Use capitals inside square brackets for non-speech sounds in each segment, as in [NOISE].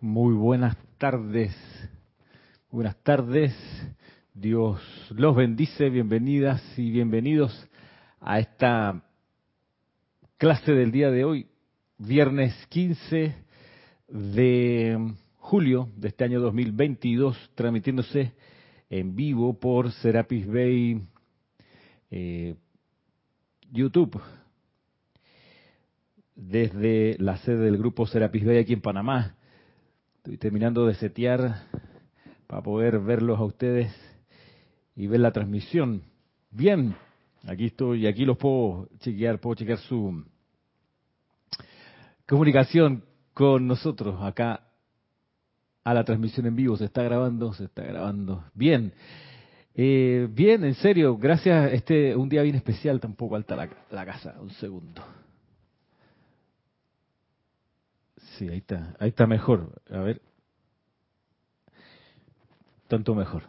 Muy buenas tardes. Buenas tardes. Dios los bendice. Bienvenidas y bienvenidos a esta clase del día de hoy, viernes 15 de julio de este año 2022, transmitiéndose en vivo por Serapis Bay eh, YouTube desde la sede del grupo Serapis Bay aquí en Panamá. Estoy terminando de setear para poder verlos a ustedes y ver la transmisión. Bien, aquí estoy, aquí los puedo chequear, puedo chequear su comunicación con nosotros acá a la transmisión en vivo. Se está grabando, se está grabando. Bien. Eh, bien, en serio, gracias. Este un día bien especial, tampoco alta la casa. Un segundo. Sí, ahí está, ahí está mejor. A ver. Tanto mejor.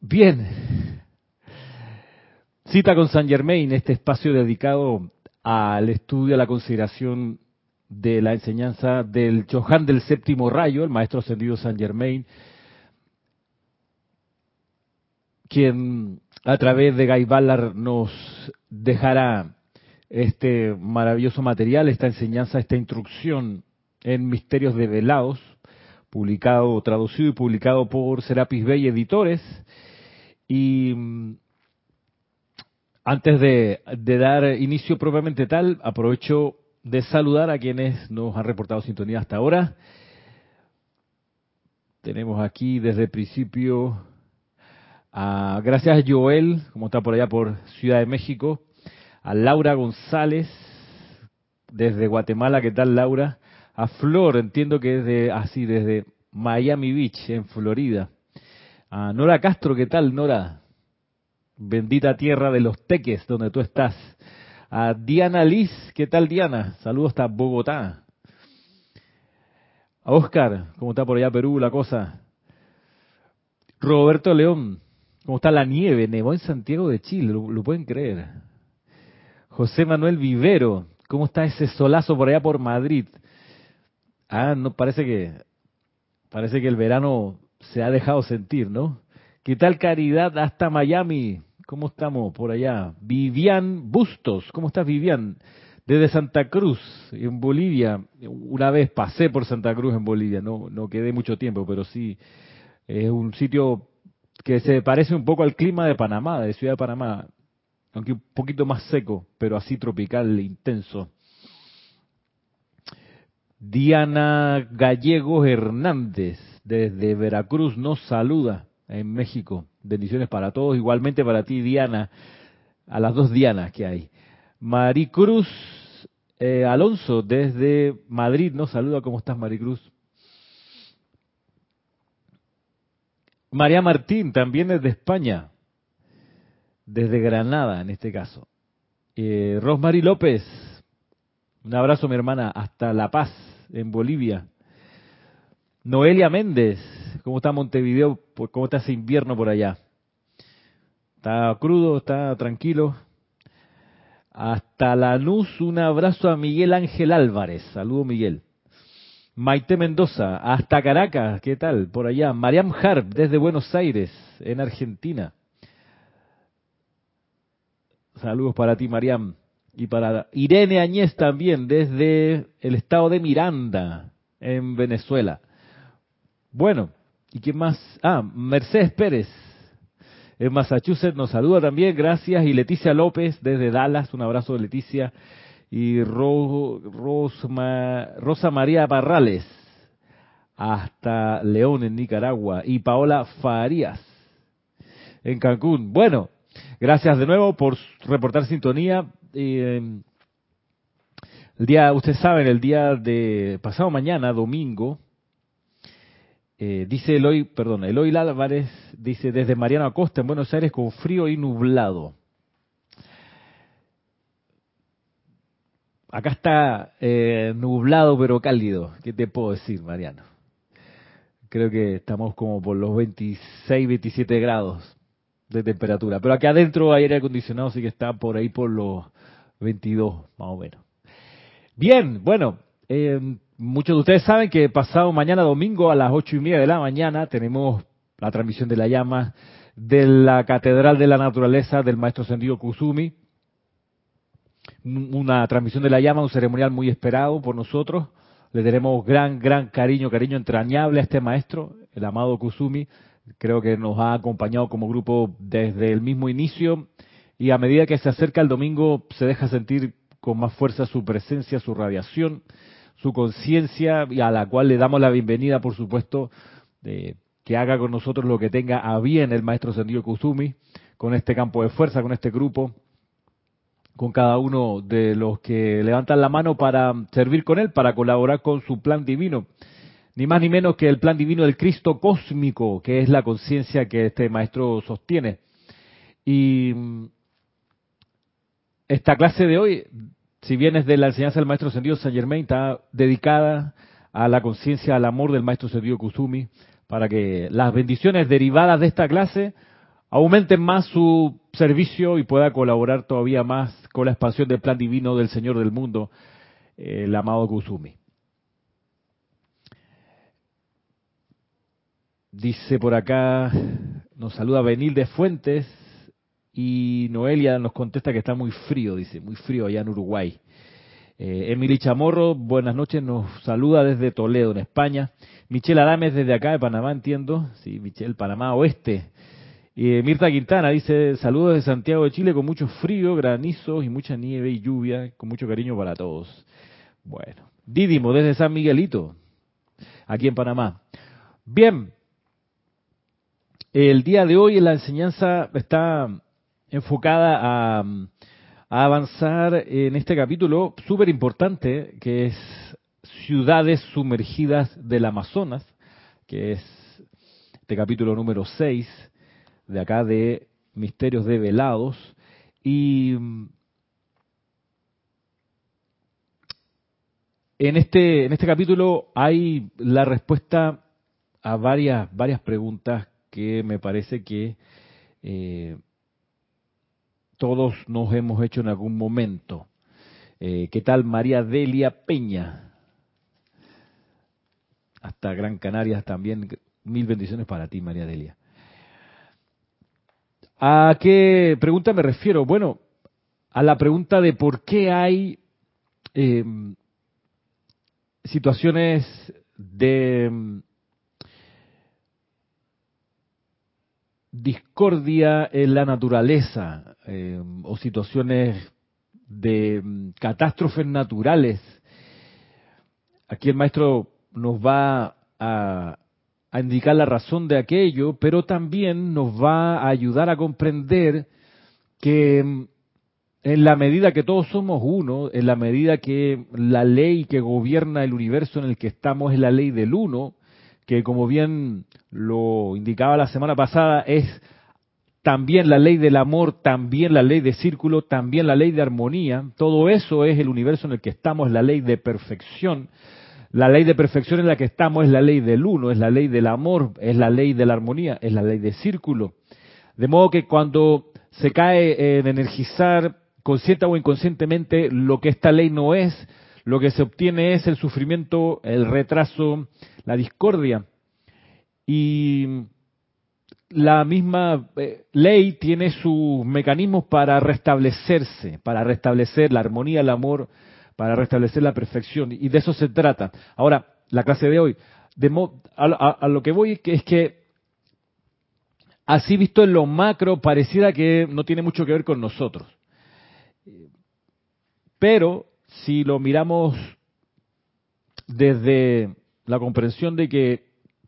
Bien. Cita con San Germain, este espacio dedicado al estudio, a la consideración de la enseñanza del Chohan del séptimo rayo, el maestro ascendido San Germain, quien a través de Guy Ballard nos dejará este maravilloso material, esta enseñanza, esta instrucción en Misterios Develados, publicado, traducido y publicado por Serapis Bay Editores. Y mm, antes de, de, dar inicio propiamente tal, aprovecho de saludar a quienes nos han reportado sintonía hasta ahora. Tenemos aquí desde el principio, a, gracias Joel, como está por allá por Ciudad de México, a Laura González desde Guatemala, ¿qué tal Laura? A Flor, entiendo que es de así desde Miami Beach en Florida. A Nora Castro, ¿qué tal Nora? Bendita tierra de los teques donde tú estás. A Diana Liz, ¿qué tal Diana? Saludos hasta Bogotá. A Oscar, ¿cómo está por allá Perú la cosa? Roberto León, ¿cómo está la nieve? Nevó en Santiago de Chile, lo pueden creer. José Manuel Vivero, ¿cómo está ese solazo por allá por Madrid? Ah, no parece que parece que el verano se ha dejado sentir, ¿no? ¿Qué tal Caridad hasta Miami? ¿Cómo estamos por allá? Vivian Bustos, ¿cómo estás Vivian? Desde Santa Cruz, en Bolivia. Una vez pasé por Santa Cruz en Bolivia, no, no quedé mucho tiempo, pero sí es un sitio que se parece un poco al clima de Panamá, de Ciudad de Panamá aunque un poquito más seco, pero así tropical e intenso. Diana Gallegos Hernández, desde Veracruz, nos saluda en México. Bendiciones para todos, igualmente para ti, Diana, a las dos Dianas que hay. Maricruz eh, Alonso, desde Madrid, nos saluda. ¿Cómo estás, Maricruz? María Martín, también desde España desde Granada en este caso. Eh, Rosmary López, un abrazo mi hermana, hasta La Paz, en Bolivia. Noelia Méndez, ¿cómo está Montevideo? ¿Cómo está ese invierno por allá? ¿Está crudo? ¿Está tranquilo? Hasta Lanús, un abrazo a Miguel Ángel Álvarez. Saludo Miguel. Maite Mendoza, hasta Caracas, ¿qué tal? Por allá. Mariam Harp, desde Buenos Aires, en Argentina. Saludos para ti, Mariam. Y para Irene Añez también, desde el estado de Miranda, en Venezuela. Bueno, ¿y quién más? Ah, Mercedes Pérez, en Massachusetts, nos saluda también, gracias. Y Leticia López, desde Dallas, un abrazo Leticia. Y Rosa María Barrales, hasta León, en Nicaragua. Y Paola Farías, en Cancún. Bueno, Gracias de nuevo por reportar sintonía. Eh, el día, ustedes saben, el día de pasado mañana, domingo, eh, dice Eloy, perdón, Eloy Álvarez dice desde Mariano Acosta en Buenos Aires con frío y nublado. Acá está eh, nublado pero cálido. ¿Qué te puedo decir, Mariano? Creo que estamos como por los 26, 27 grados de temperatura. Pero aquí adentro hay aire acondicionado, así que está por ahí por los 22, más o menos. Bien, bueno, eh, muchos de ustedes saben que pasado mañana domingo a las ocho y media de la mañana tenemos la transmisión de la llama de la Catedral de la Naturaleza del Maestro Sendido Kusumi. Una transmisión de la llama, un ceremonial muy esperado por nosotros. Le tenemos gran, gran cariño, cariño entrañable a este maestro, el amado Kusumi. Creo que nos ha acompañado como grupo desde el mismo inicio y a medida que se acerca el domingo se deja sentir con más fuerza su presencia, su radiación, su conciencia y a la cual le damos la bienvenida, por supuesto, de que haga con nosotros lo que tenga a bien el maestro Sendido Kusumi, con este campo de fuerza, con este grupo, con cada uno de los que levantan la mano para servir con él, para colaborar con su plan divino. Ni más ni menos que el plan divino del Cristo cósmico, que es la conciencia que este maestro sostiene. Y esta clase de hoy, si bien es de la enseñanza del maestro Sendido San Germain, está dedicada a la conciencia, al amor del maestro Sendido Kusumi, para que las bendiciones derivadas de esta clase aumenten más su servicio y pueda colaborar todavía más con la expansión del plan divino del Señor del mundo, el amado Kusumi. Dice por acá, nos saluda Benil de Fuentes y Noelia nos contesta que está muy frío, dice, muy frío allá en Uruguay. Eh, Emily Chamorro, buenas noches, nos saluda desde Toledo, en España. Michelle Adames desde acá de Panamá, entiendo. Sí, Michelle, Panamá Oeste. Y Mirta Quintana dice, saludos de Santiago de Chile con mucho frío, granizos y mucha nieve y lluvia, con mucho cariño para todos. Bueno, Didimo desde San Miguelito, aquí en Panamá. Bien, el día de hoy la enseñanza está enfocada a avanzar en este capítulo súper importante que es Ciudades sumergidas del Amazonas, que es este capítulo número 6 de acá de Misterios Develados. Y en este, en este capítulo hay la respuesta a varias, varias preguntas que me parece que eh, todos nos hemos hecho en algún momento. Eh, ¿Qué tal María Delia Peña? Hasta Gran Canarias también. Mil bendiciones para ti, María Delia. ¿A qué pregunta me refiero? Bueno, a la pregunta de por qué hay eh, situaciones de discordia en la naturaleza eh, o situaciones de mm, catástrofes naturales. Aquí el maestro nos va a, a indicar la razón de aquello, pero también nos va a ayudar a comprender que mm, en la medida que todos somos uno, en la medida que la ley que gobierna el universo en el que estamos es la ley del uno, que como bien lo indicaba la semana pasada, es también la ley del amor, también la ley de círculo, también la ley de armonía. Todo eso es el universo en el que estamos, la ley de perfección. La ley de perfección en la que estamos es la ley del uno, es la ley del amor, es la ley de la armonía, es la ley de círculo. De modo que cuando se cae en energizar consciente o inconscientemente lo que esta ley no es, lo que se obtiene es el sufrimiento, el retraso, la discordia. Y la misma eh, ley tiene sus mecanismos para restablecerse, para restablecer la armonía, el amor, para restablecer la perfección. Y de eso se trata. Ahora, la clase de hoy, a, lo que voy es que así visto en lo macro, pareciera que no tiene mucho que ver con nosotros. Pero si lo miramos desde la comprensión de que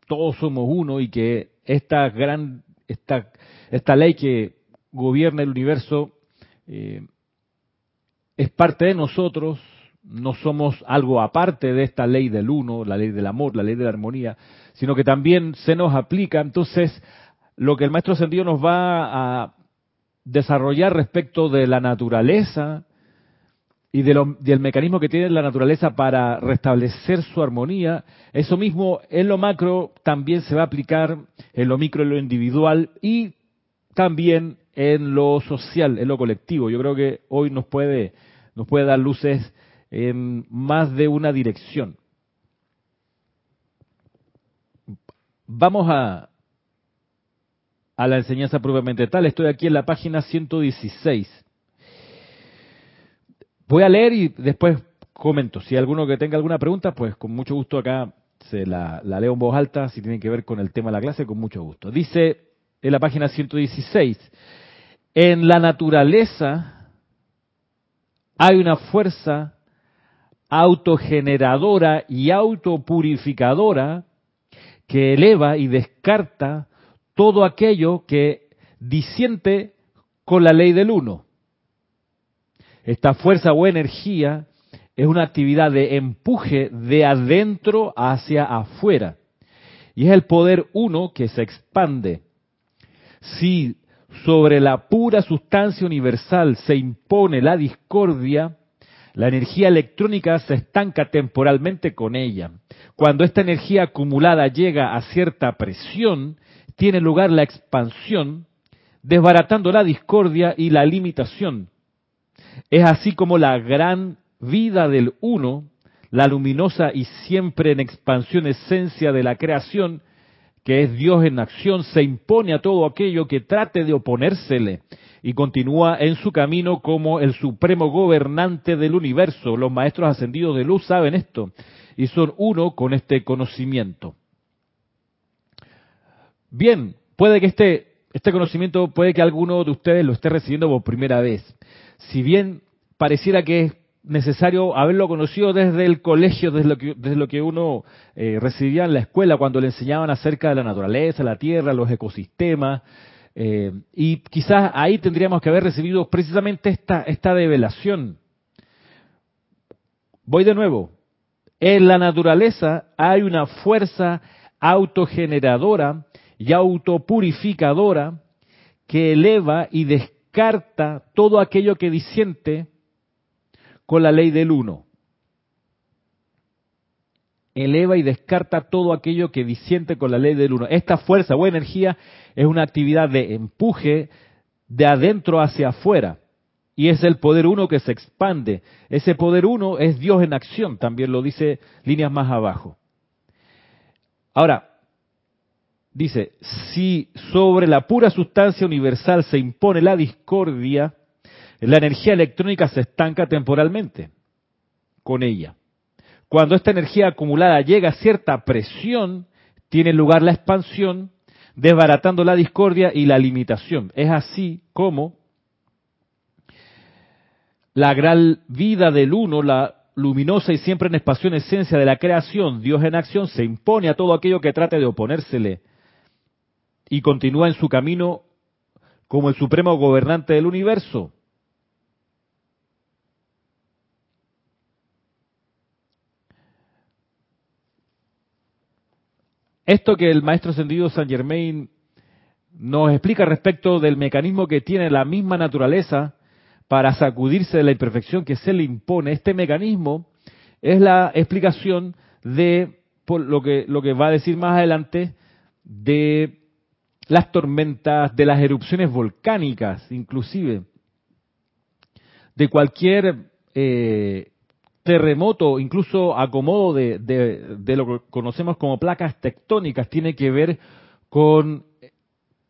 todos somos uno y que esta gran, esta, esta ley que gobierna el universo eh, es parte de nosotros, no somos algo aparte de esta ley del uno, la ley del amor, la ley de la armonía, sino que también se nos aplica. Entonces, lo que el maestro Ascendido nos va a desarrollar respecto de la naturaleza, y del mecanismo que tiene la naturaleza para restablecer su armonía, eso mismo en lo macro también se va a aplicar en lo micro, en lo individual y también en lo social, en lo colectivo. Yo creo que hoy nos puede, nos puede dar luces en más de una dirección. Vamos a, a la enseñanza propiamente tal. Estoy aquí en la página 116. Voy a leer y después comento. Si hay alguno que tenga alguna pregunta, pues con mucho gusto acá se la, la leo en voz alta. Si tiene que ver con el tema de la clase, con mucho gusto. Dice en la página 116, en la naturaleza hay una fuerza autogeneradora y autopurificadora que eleva y descarta todo aquello que disiente con la ley del uno. Esta fuerza o energía es una actividad de empuje de adentro hacia afuera. Y es el poder uno que se expande. Si sobre la pura sustancia universal se impone la discordia, la energía electrónica se estanca temporalmente con ella. Cuando esta energía acumulada llega a cierta presión, tiene lugar la expansión, desbaratando la discordia y la limitación. Es así como la gran vida del uno, la luminosa y siempre en expansión esencia de la creación, que es Dios en acción, se impone a todo aquello que trate de oponérsele y continúa en su camino como el supremo gobernante del universo. Los maestros ascendidos de luz saben esto y son uno con este conocimiento. Bien, puede que este, este conocimiento, puede que alguno de ustedes lo esté recibiendo por primera vez. Si bien pareciera que es necesario haberlo conocido desde el colegio, desde lo que, uno eh, recibía en la escuela, cuando le enseñaban acerca de la naturaleza, la tierra, los ecosistemas, eh, y quizás ahí tendríamos que haber recibido precisamente esta, esta develación. Voy de nuevo. En la naturaleza hay una fuerza autogeneradora y autopurificadora que eleva y descarta todo aquello que disiente con la ley del uno. Eleva y descarta todo aquello que disiente con la ley del uno. Esta fuerza o energía es una actividad de empuje de adentro hacia afuera. Y es el poder uno que se expande. Ese poder uno es Dios en acción, también lo dice líneas más abajo. Ahora, dice, si sobre la pura sustancia universal se impone la discordia, la energía electrónica se estanca temporalmente con ella. Cuando esta energía acumulada llega a cierta presión, tiene lugar la expansión, desbaratando la discordia y la limitación. Es así como la gran vida del uno, la luminosa y siempre en expansión esencia de la creación, Dios en acción, se impone a todo aquello que trate de oponérsele y continúa en su camino como el supremo gobernante del universo. Esto que el maestro ascendido San Germain nos explica respecto del mecanismo que tiene la misma naturaleza para sacudirse de la imperfección que se le impone, este mecanismo es la explicación de por lo que lo que va a decir más adelante de las tormentas, de las erupciones volcánicas, inclusive de cualquier eh, terremoto, incluso acomodo de, de, lo que conocemos como placas tectónicas, tiene que ver con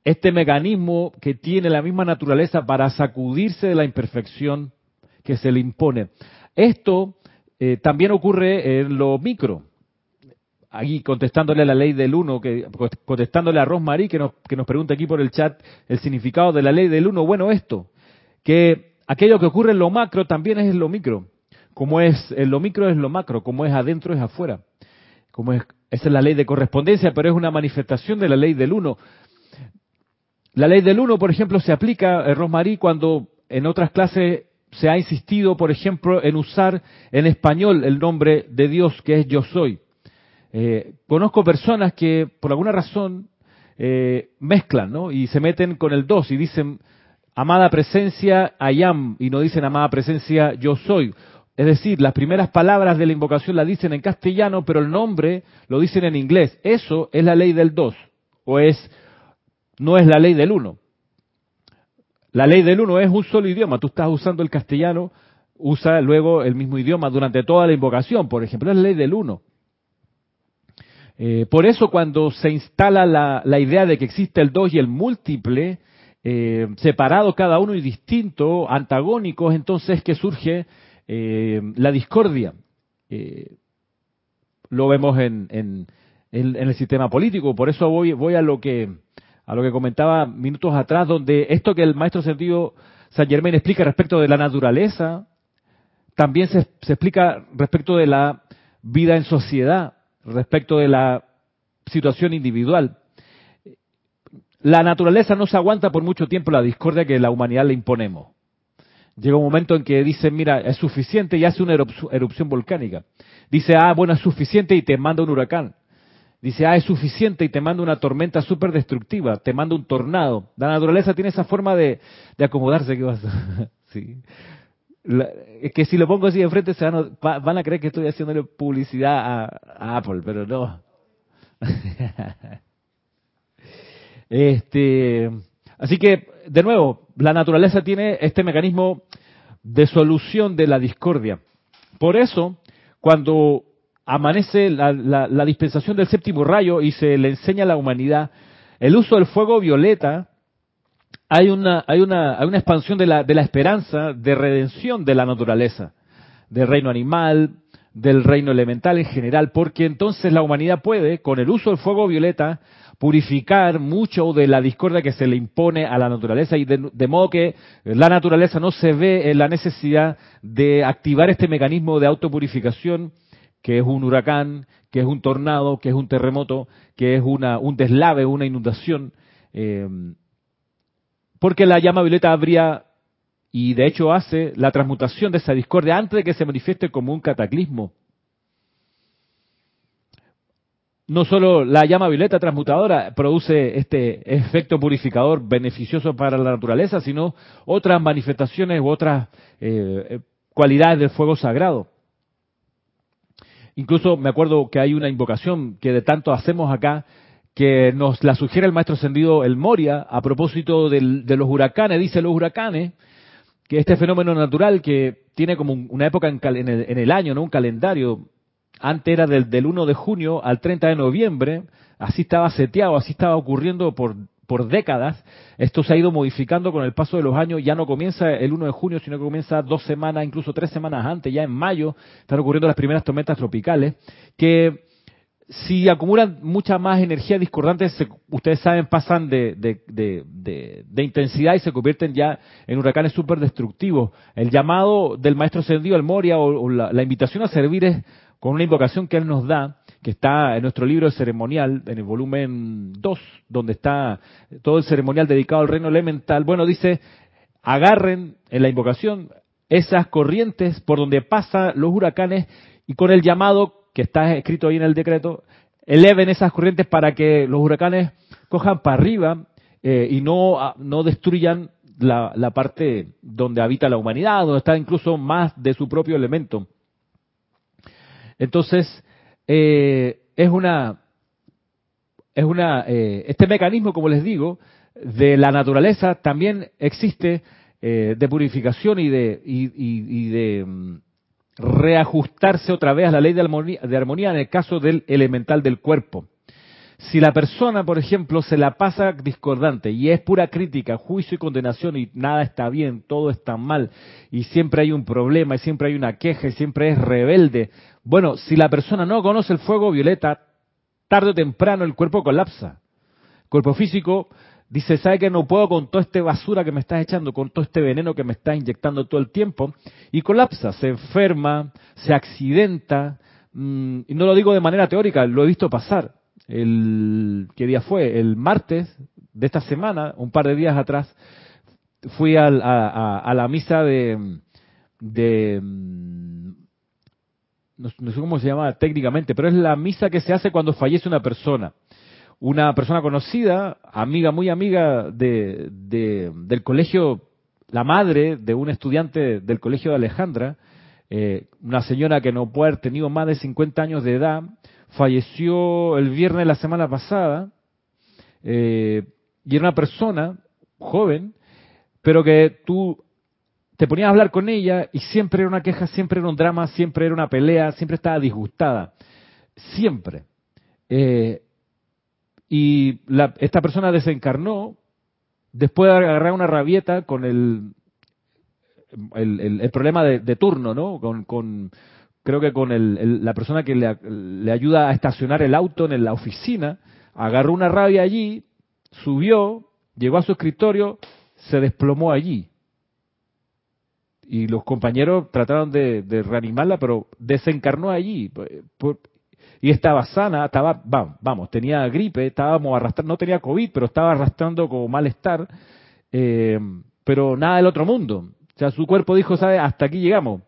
este mecanismo que tiene la misma naturaleza para sacudirse de la imperfección que se le impone. Esto eh, también ocurre en lo micro. Ahí contestándole a la ley del uno, que, contestándole a Rosmarie que nos, que nos pregunta aquí por el chat el significado de la ley del uno. Bueno, esto, que aquello que ocurre en lo macro también es en lo micro. Como es en lo micro es lo macro, como es adentro es afuera. Como es, esa es la ley de correspondencia, pero es una manifestación de la ley del uno. La ley del uno, por ejemplo, se aplica, eh, Rosmarí, cuando en otras clases se ha insistido, por ejemplo, en usar en español el nombre de Dios que es yo soy. Eh, conozco personas que por alguna razón eh, mezclan, ¿no? Y se meten con el dos y dicen amada presencia I am y no dicen amada presencia yo soy. Es decir, las primeras palabras de la invocación la dicen en castellano, pero el nombre lo dicen en inglés. Eso es la ley del dos, o es, no es la ley del uno. La ley del uno es un solo idioma. Tú estás usando el castellano usa luego el mismo idioma durante toda la invocación, por ejemplo, es la ley del uno. Eh, por eso cuando se instala la, idea de que existe el dos y el múltiple, eh, separados cada uno y distinto, antagónicos, entonces que surge eh, la discordia. lo vemos en, en, el sistema político. Por eso voy, voy a lo que a lo que comentaba minutos atrás, donde esto que el maestro sentido San Germain explica respecto de la naturaleza, también se explica respecto de la vida en sociedad, respecto de la situación individual. La naturaleza no se aguanta por mucho tiempo la discordia que la humanidad le imponemos. Llega un momento en que dice, mira, es suficiente y hace una erupción volcánica. Dice, ah, bueno, es suficiente y te manda un huracán. Dice, ah, es suficiente y te manda una tormenta súper destructiva, te manda un tornado. La naturaleza tiene esa forma de, acomodarse que vas [LAUGHS] sí es que si lo pongo así de frente se van, a, creer que estoy haciéndole publicidad a, Apple, pero no. [LAUGHS] este, así que, de nuevo, la naturaleza tiene este mecanismo de solución de la discordia. Por eso, cuando amanece la, la dispensación del séptimo rayo y se le enseña a la humanidad el uso del fuego violeta, hay una, hay una, hay una expansión de la, de la esperanza de redención de la naturaleza, del reino animal, del reino elemental en general, porque entonces la humanidad puede, con el uso del fuego violeta, purificar mucho de la discordia que se le impone a la naturaleza y de, modo que la naturaleza no se ve en la necesidad de activar este mecanismo de autopurificación que es un huracán, que es un tornado, que es un terremoto, que es una, un deslave, una inundación. Eh, porque la llama violeta habría, y de hecho hace, la transmutación de esa discordia antes de que se manifieste como un cataclismo. No solo la llama violeta transmutadora produce este efecto purificador beneficioso para la naturaleza, sino otras manifestaciones u otras eh, cualidades del fuego sagrado. Incluso me acuerdo que hay una invocación que de tanto hacemos acá, que nos la sugiere el maestro ascendido El Moria a propósito de los huracanes. Dice los huracanes que este fenómeno natural que tiene como una época en, el, año, ¿no? un calendario, antes era del, del 1 de junio al 30 de noviembre, así estaba seteado, así estaba ocurriendo por, por décadas. Esto se ha ido modificando con el paso de los años, ya no comienza el 1 de junio, sino que comienza dos semanas, incluso tres semanas antes, ya en mayo, están ocurriendo las primeras tormentas tropicales, que si acumulan mucha más energía discordante, ustedes saben, pasan de, de, intensidad y se convierten ya en huracanes súper destructivos. El llamado del maestro ascendido al Moria o, la, invitación a servir es con una invocación que él nos da, que está en nuestro libro ceremonial, en el volumen 2, donde está todo el ceremonial dedicado al reino elemental. Bueno, dice, agarren en la invocación esas corrientes por donde pasan los huracanes y con el llamado que está escrito ahí en el decreto, eleven esas corrientes para que los huracanes cojan para arriba eh, y no, ah, no destruyan la, la, parte donde habita la humanidad, donde está incluso más de su propio elemento. Entonces, eh, es una, es una, eh, este mecanismo, como les digo, de la naturaleza también existe de purificación y de, y, y de mm, reajustarse otra vez a la ley de armonía, en el caso del elemental del cuerpo. Si la persona, por ejemplo, se la pasa discordante y es pura crítica, juicio y condenación y nada está bien, todo está mal y siempre hay un problema y siempre hay una queja y siempre es rebelde, bueno, si la persona no conoce el fuego violeta, tarde o temprano el cuerpo colapsa. El cuerpo físico Dice, ¿sabe que no puedo con toda esta basura que me estás echando, con todo este veneno que me estás inyectando todo el tiempo? Y colapsa, se enferma, se accidenta, mm, y no lo digo de manera teórica, lo he visto pasar. ¿Qué día fue? El martes de esta semana, un par de días atrás, fui a, la misa de, de mm, no, sé cómo se llama técnicamente, pero es la misa que se hace cuando fallece una persona una persona conocida, amiga, muy amiga de, del colegio, la madre de un estudiante del colegio de Alejandra, eh, una señora que no puede haber tenido más de 50 años de edad, falleció el viernes de la semana pasada, eh, y era una persona joven, pero que tú te ponías a hablar con ella y siempre era una queja, siempre era un drama, siempre era una pelea, siempre estaba disgustada. Siempre. Eh, y esta persona desencarnó después de agarrar una rabieta con el, el, problema de, turno, ¿no? Con, creo que con la persona que le, le, ayuda a estacionar el auto en la oficina, agarró una rabia allí, subió, llegó a su escritorio, se desplomó allí y los compañeros trataron de, reanimarla, pero desencarnó allí. Y estaba sana, estaba, vamos, tenía gripe, estábamos arrastrando, no tenía COVID, pero estaba arrastrando como malestar, eh, pero nada del otro mundo. O sea, su cuerpo dijo, ¿sabe? Hasta aquí llegamos.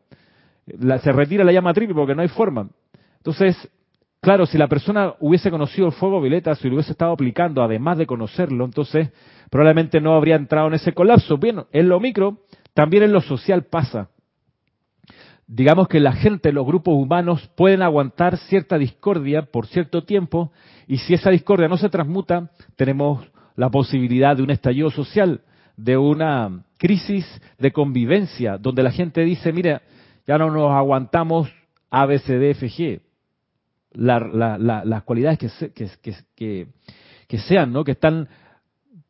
se retira la llama triple porque no hay forma. Entonces, claro, si la persona hubiese conocido el fuego violeta, si lo hubiese estado aplicando, además de conocerlo, entonces probablemente no habría entrado en ese colapso. Bien, en lo micro, también en lo social pasa. Digamos que la gente, los grupos humanos pueden aguantar cierta discordia por cierto tiempo y si esa discordia no se transmuta, tenemos la posibilidad de un estallido social, de una crisis de convivencia, donde la gente dice, mira, ya no nos aguantamos A, G. las cualidades que, que, que, sean, ¿no? que están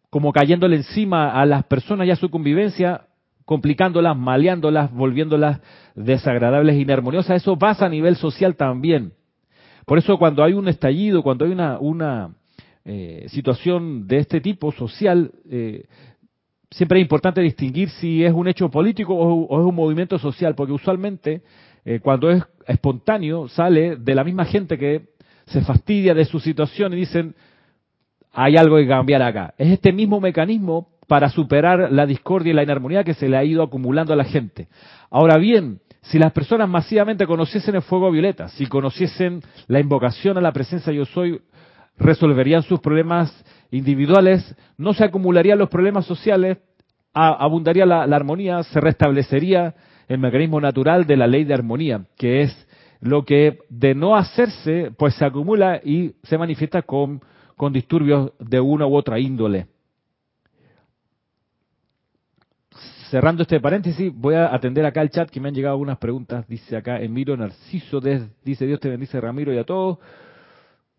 como cayéndole encima a las personas y a su convivencia, complicándolas, maleándolas, volviéndolas desagradables, inarmoniosas. Eso pasa a nivel social también. Por eso cuando hay un estallido, cuando hay una, eh, situación de este tipo social, eh, siempre es importante distinguir si es un hecho político o, es un movimiento social, porque usualmente eh, cuando es espontáneo sale de la misma gente que se fastidia de su situación y dicen, hay algo que cambiar acá. Es este mismo mecanismo para superar la discordia y la inarmonía que se le ha ido acumulando a la gente. Ahora bien, si las personas masivamente conociesen el fuego violeta, si conociesen la invocación a la presencia yo soy, resolverían sus problemas individuales, no se acumularían los problemas sociales, abundaría la, armonía, se restablecería el mecanismo natural de la ley de armonía, que es lo que de no hacerse, pues se acumula y se manifiesta con, con disturbios de una u otra índole. Cerrando este paréntesis, voy a atender acá el chat que me han llegado algunas preguntas. Dice acá Emilio Narciso, dice Dios te bendice Ramiro y a todos.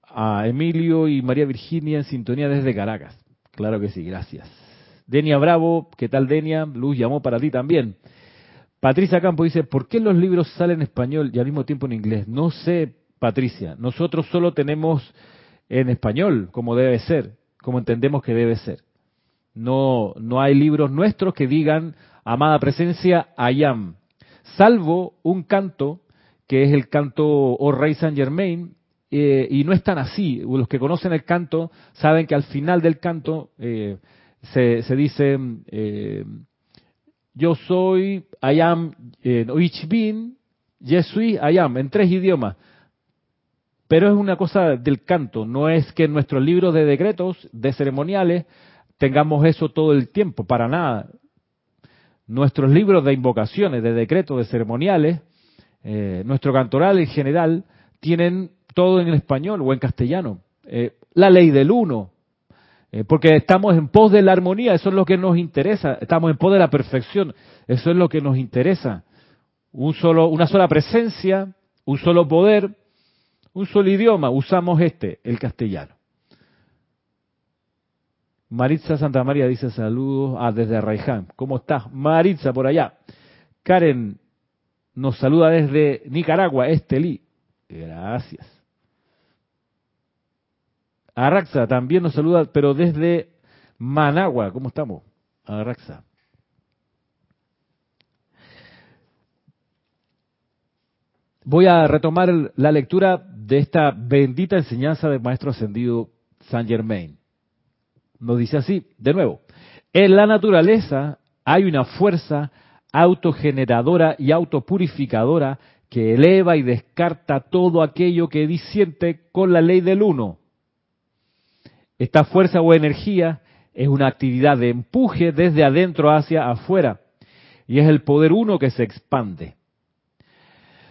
A Emilio y María Virginia en sintonía desde Caracas. Claro que sí, gracias. Denia Bravo, ¿qué tal Denia? Luz llamó para ti también. Patricia Campo dice, ¿por qué los libros salen en español y al mismo tiempo en inglés? No sé, Patricia. Nosotros solo tenemos en español, como debe ser, como entendemos que debe ser. No, no hay libros nuestros que digan, amada presencia, ayam. Salvo un canto, que es el canto O Rey Saint Germain, eh, y no es tan así. Los que conocen el canto saben que al final del canto eh, se, dice, eh, yo soy, ayam, ich bin, je suis, ayam, en tres idiomas. Pero es una cosa del canto, no es que en nuestros libros de decretos, de ceremoniales, tengamos eso todo el tiempo, para nada. Nuestros libros de invocaciones, de decretos, de ceremoniales, eh, nuestro cantoral en general, tienen todo en español o en castellano. Eh, la ley del uno, eh, porque estamos en pos de la armonía, eso es lo que nos interesa, estamos en pos de la perfección, eso es lo que nos interesa. Un solo, una sola presencia, un solo poder, un solo idioma, usamos este, el castellano. Maritza Santa María dice saludos ah, desde Arraiján. ¿Cómo estás? Maritza por allá. Karen nos saluda desde Nicaragua, Estelí. Gracias. Araxa también nos saluda, pero desde Managua. ¿Cómo estamos? Araxa. Voy a retomar la lectura de esta bendita enseñanza del Maestro Ascendido San Germain. Nos dice así, de nuevo, en la naturaleza hay una fuerza autogeneradora y autopurificadora que eleva y descarta todo aquello que disiente con la ley del uno. Esta fuerza o energía es una actividad de empuje desde adentro hacia afuera y es el poder uno que se expande.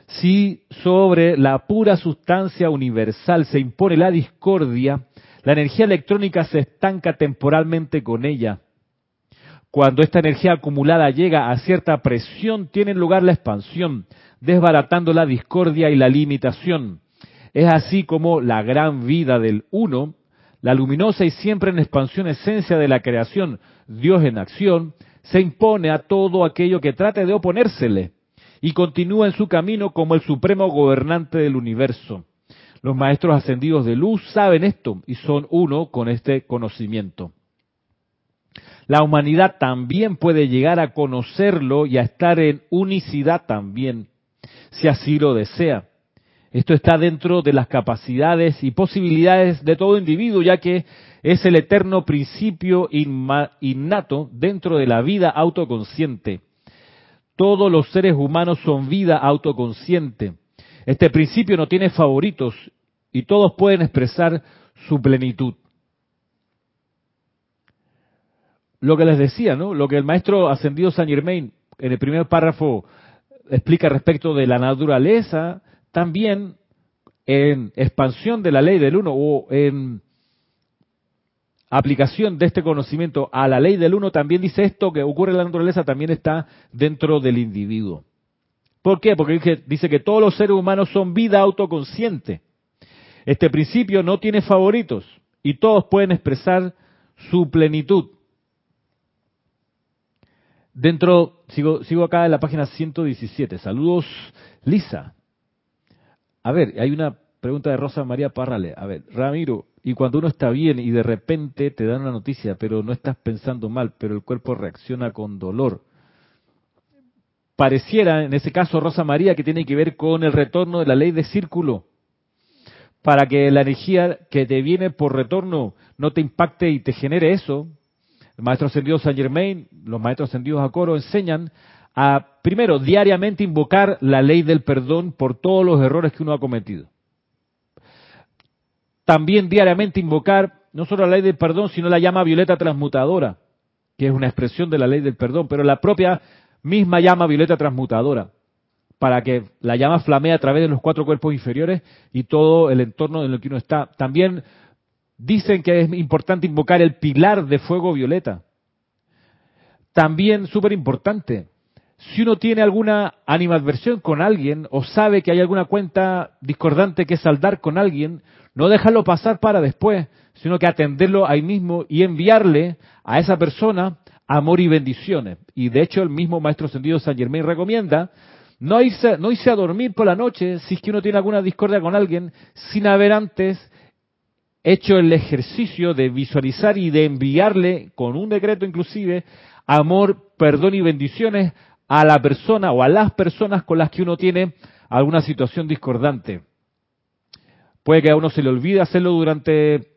Si sobre la pura sustancia universal se impone la discordia, la energía electrónica se estanca temporalmente con ella. Cuando esta energía acumulada llega a cierta presión, tiene lugar la expansión, desbaratando la discordia y la limitación. Es así como la gran vida del uno, la luminosa y siempre en expansión esencia de la creación, Dios en acción, se impone a todo aquello que trate de oponérsele y continúa en su camino como el supremo gobernante del universo. Los maestros ascendidos de luz saben esto y son uno con este conocimiento. La humanidad también puede llegar a conocerlo y a estar en unicidad también, si así lo desea. Esto está dentro de las capacidades y posibilidades de todo individuo, ya que es el eterno principio innato dentro de la vida autoconsciente. Todos los seres humanos son vida autoconsciente. Este principio no tiene favoritos y todos pueden expresar su plenitud. lo que les decía, ¿no? Lo que el maestro ascendido Saint Germain en el primer párrafo explica respecto de la naturaleza, también en expansión de la ley del uno o en aplicación de este conocimiento a la ley del uno, también dice esto que ocurre en la naturaleza, también está dentro del individuo. ¿Por qué? Porque dice que todos los seres humanos son vida autoconsciente. Este principio no tiene favoritos y todos pueden expresar su plenitud. Dentro, sigo, sigo acá en la página 117. Saludos, Lisa. A ver, hay una pregunta de Rosa María Parrale. A ver, Ramiro, y cuando uno está bien y de repente te dan una noticia, pero no estás pensando mal, pero el cuerpo reacciona con dolor. Pareciera, en ese caso, Rosa María, que tiene que ver con el retorno de la ley de círculo, para que la energía que te viene por retorno no te impacte y te genere eso, el maestro ascendido Saint Germain, los maestros ascendidos a coro enseñan a, primero, diariamente invocar la ley del perdón por todos los errores que uno ha cometido. También diariamente invocar no solo la ley del perdón, sino la llama violeta transmutadora, que es una expresión de la ley del perdón, pero la propia misma llama violeta transmutadora, para que la llama flamee a través de los cuatro cuerpos inferiores y todo el entorno en el que uno está. También Dicen que es importante invocar el pilar de fuego violeta. También súper importante, si uno tiene alguna animadversión con alguien o sabe que hay alguna cuenta discordante que saldar con alguien, no dejarlo pasar para después, sino que atenderlo ahí mismo y enviarle a esa persona amor y bendiciones. Y de hecho el mismo Maestro Sendido San Germain recomienda no irse, no irse a dormir por la noche si es que uno tiene alguna discordia con alguien sin haber antes hecho el ejercicio de visualizar y de enviarle, con un decreto inclusive, amor, perdón y bendiciones a la persona o a las personas con las que uno tiene alguna situación discordante. Puede que a uno se le olvide hacerlo durante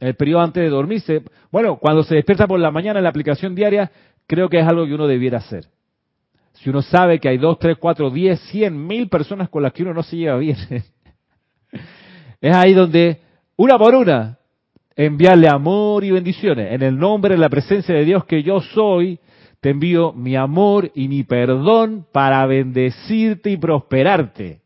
el periodo antes de dormirse. Bueno, cuando se despierta por la mañana en la aplicación diaria, creo que es algo que uno debiera hacer. Si uno sabe que hay dos, tres, cuatro, diez, cien, mil personas con las que uno no se lleva bien, [LAUGHS] es ahí donde una por una, enviarle amor y bendiciones. En el nombre de la presencia de Dios que yo soy, te envío mi amor y mi perdón para bendecirte y prosperarte.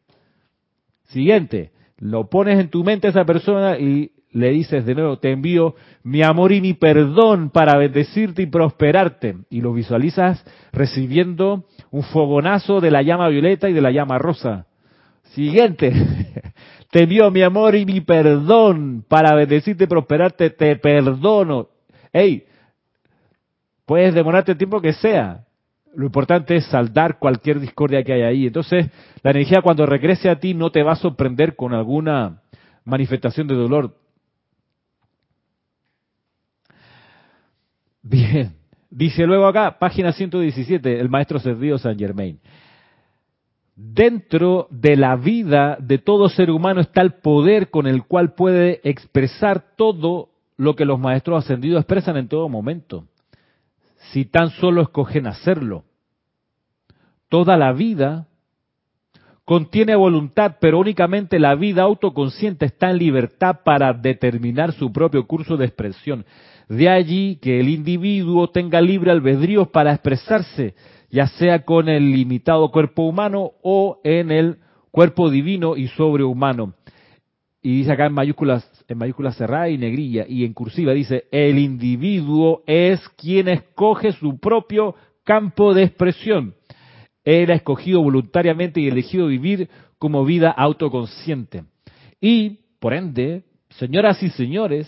Siguiente, lo pones en tu mente a esa persona y le dices de nuevo, te envío mi amor y mi perdón para bendecirte y prosperarte. Y lo visualizas recibiendo un fogonazo de la llama violeta y de la llama rosa. Siguiente, [LAUGHS] te envío mi amor y mi perdón para bendecirte y prosperarte, te perdono. Hey, puedes demorarte el tiempo que sea. Lo importante es saldar cualquier discordia que haya ahí. Entonces, la energía cuando regrese a ti no te va a sorprender con alguna manifestación de dolor. Bien. Dice luego acá, página 117, el maestro servido San Germain. Dentro de la vida de todo ser humano está el poder con el cual puede expresar todo lo que los maestros ascendidos expresan en todo momento, si tan solo escogen hacerlo. Toda la vida contiene voluntad, pero únicamente la vida autoconsciente está en libertad para determinar su propio curso de expresión. De allí que el individuo tenga libre albedrío para expresarse ya sea con el limitado cuerpo humano o en el cuerpo divino y sobrehumano. y dice acá en mayúsculas, en mayúsculas cerrada y negrilla, y en cursiva dice, el individuo es quien escoge su propio campo de expresión. Él ha escogido voluntariamente y elegido vivir como vida autoconsciente. Y, por ende, señoras y señores,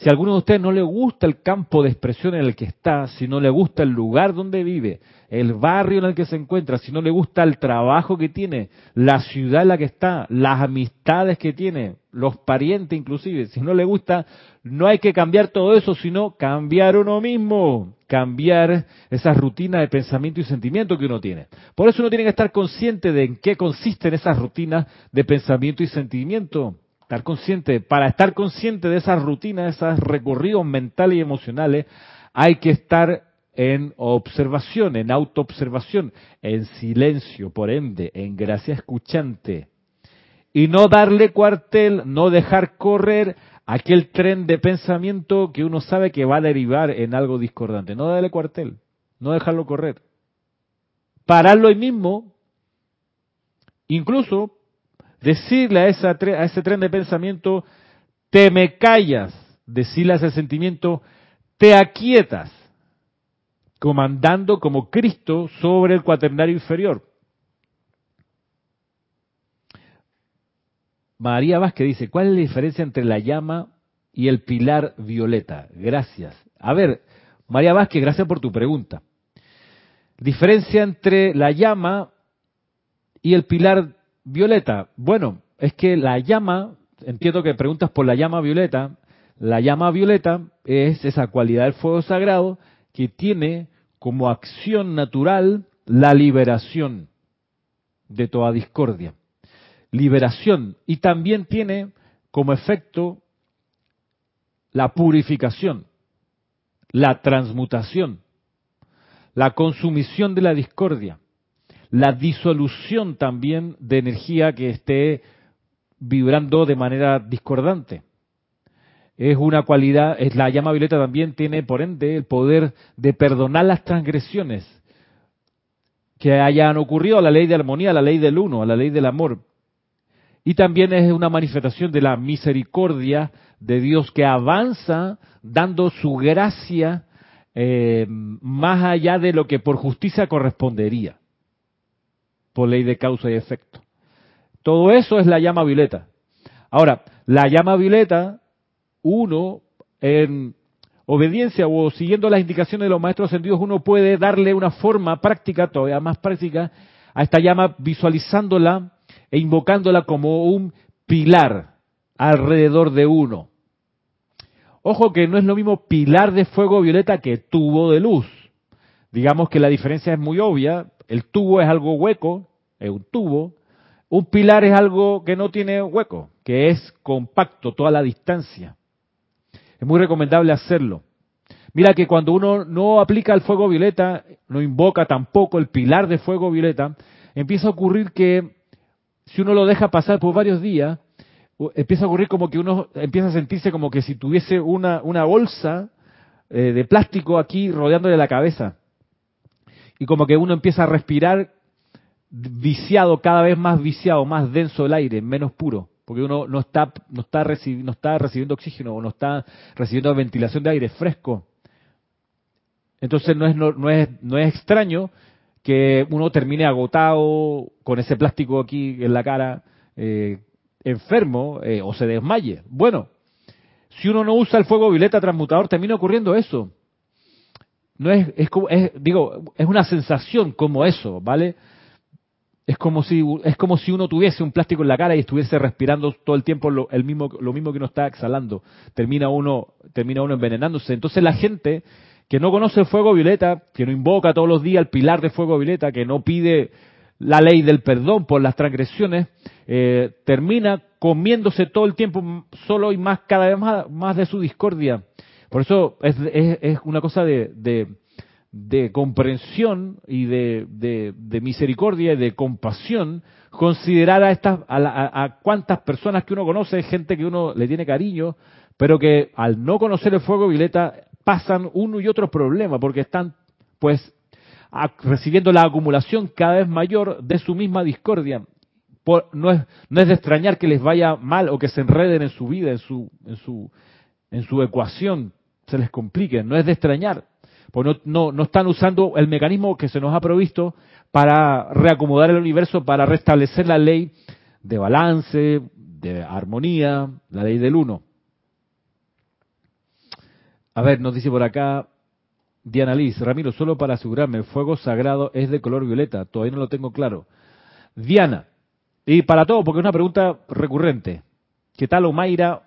si a alguno de ustedes no le gusta el campo de expresión en el que está, si no le gusta el lugar donde vive, el barrio en el que se encuentra, si no le gusta el trabajo que tiene, la ciudad en la que está, las amistades que tiene, los parientes inclusive, si no le gusta, no hay que cambiar todo eso, sino cambiar uno mismo, cambiar esa rutina de pensamiento y sentimiento que uno tiene. Por eso uno tiene que estar consciente de en qué consisten esas rutinas de pensamiento y sentimiento Estar consciente, para estar consciente de esas rutinas, esos recorridos mentales y emocionales, hay que estar en observación, en autoobservación, en silencio, por ende, en gracia escuchante. Y no darle cuartel, no dejar correr aquel tren de pensamiento que uno sabe que va a derivar en algo discordante. No darle cuartel, no dejarlo correr. Pararlo ahí mismo, incluso decirle a, ese tren de pensamiento, te me callas, decirle a ese sentimiento, te aquietas, comandando como Cristo sobre el cuaternario inferior. María Vázquez dice, ¿cuál es la diferencia entre la llama y el pilar violeta? Gracias. A ver, María Vázquez, gracias por tu pregunta. Diferencia entre la llama y el pilar violeta. Bueno, es que la llama, entiendo que preguntas por la llama violeta, la llama violeta es esa cualidad del fuego sagrado que tiene como acción natural la liberación de toda discordia. Liberación. Y también tiene como efecto la purificación, la transmutación, la consumición de la discordia la disolución también de energía que esté vibrando de manera discordante. Es una cualidad, es la llama violeta también tiene por ende el poder de perdonar las transgresiones que hayan ocurrido a la ley de armonía, a la ley del uno, a la ley del amor. Y también es una manifestación de la misericordia de Dios que avanza dando su gracia eh, más allá de lo que por justicia correspondería por ley de causa y efecto. Todo eso es la llama violeta. Ahora, la llama violeta, uno, en obediencia o siguiendo las indicaciones de los maestros ascendidos, uno puede darle una forma práctica, todavía más práctica, a esta llama visualizándola e invocándola como un pilar alrededor de uno. Ojo que no es lo mismo pilar de fuego violeta que tubo de luz. Digamos que la diferencia es muy obvia. El tubo es algo hueco, es un tubo. Un pilar es algo que no tiene hueco, que es compacto toda la distancia. Es muy recomendable hacerlo. Mira que cuando uno no aplica el fuego violeta, no invoca tampoco el pilar de fuego violeta, empieza a ocurrir que si uno lo deja pasar por varios días, empieza a ocurrir como que uno empieza a sentirse como que si tuviese una, una bolsa eh, de plástico aquí rodeándole la cabeza y como que uno empieza a respirar viciado, cada vez más viciado, más denso el aire, menos puro, porque uno no está, no está, no está recibiendo oxígeno o no está recibiendo ventilación de aire fresco. Entonces no es, no, es, no es extraño que uno termine agotado con ese plástico aquí en la cara, eh, enfermo eh, o se desmaye. Bueno, si uno no usa el fuego violeta transmutador, termina ocurriendo eso no es, es, es, digo, es una sensación como eso, ¿vale? Es como si es como si uno tuviese un plástico en la cara y estuviese respirando todo el tiempo lo, el mismo lo mismo que uno está exhalando. Termina uno termina uno envenenándose. Entonces la gente que no conoce el fuego violeta, que no invoca todos los días el pilar de fuego violeta, que no pide la ley del perdón por las transgresiones, eh, termina comiéndose todo el tiempo solo y más cada vez más, más de su discordia por eso es, es, una cosa de, de, comprensión y de, de, misericordia y de compasión considerar a estas a, a, cuántas personas que uno conoce, gente que uno le tiene cariño, pero que al no conocer el fuego violeta pasan uno y otro problema porque están pues recibiendo la acumulación cada vez mayor de su misma discordia. no, es, no es de extrañar que les vaya mal o que se enreden en su vida, en su, en su, en su ecuación, se les complique. No es de extrañar. Pues no, no, están usando el mecanismo que se nos ha provisto para reacomodar el universo, para restablecer la ley de balance, de armonía, la ley del uno. A ver, nos dice por acá Diana Liz, Ramiro, solo para asegurarme, el fuego sagrado es de color violeta, todavía no lo tengo claro. Diana, y para todo, porque es una pregunta recurrente. ¿Qué tal Omaira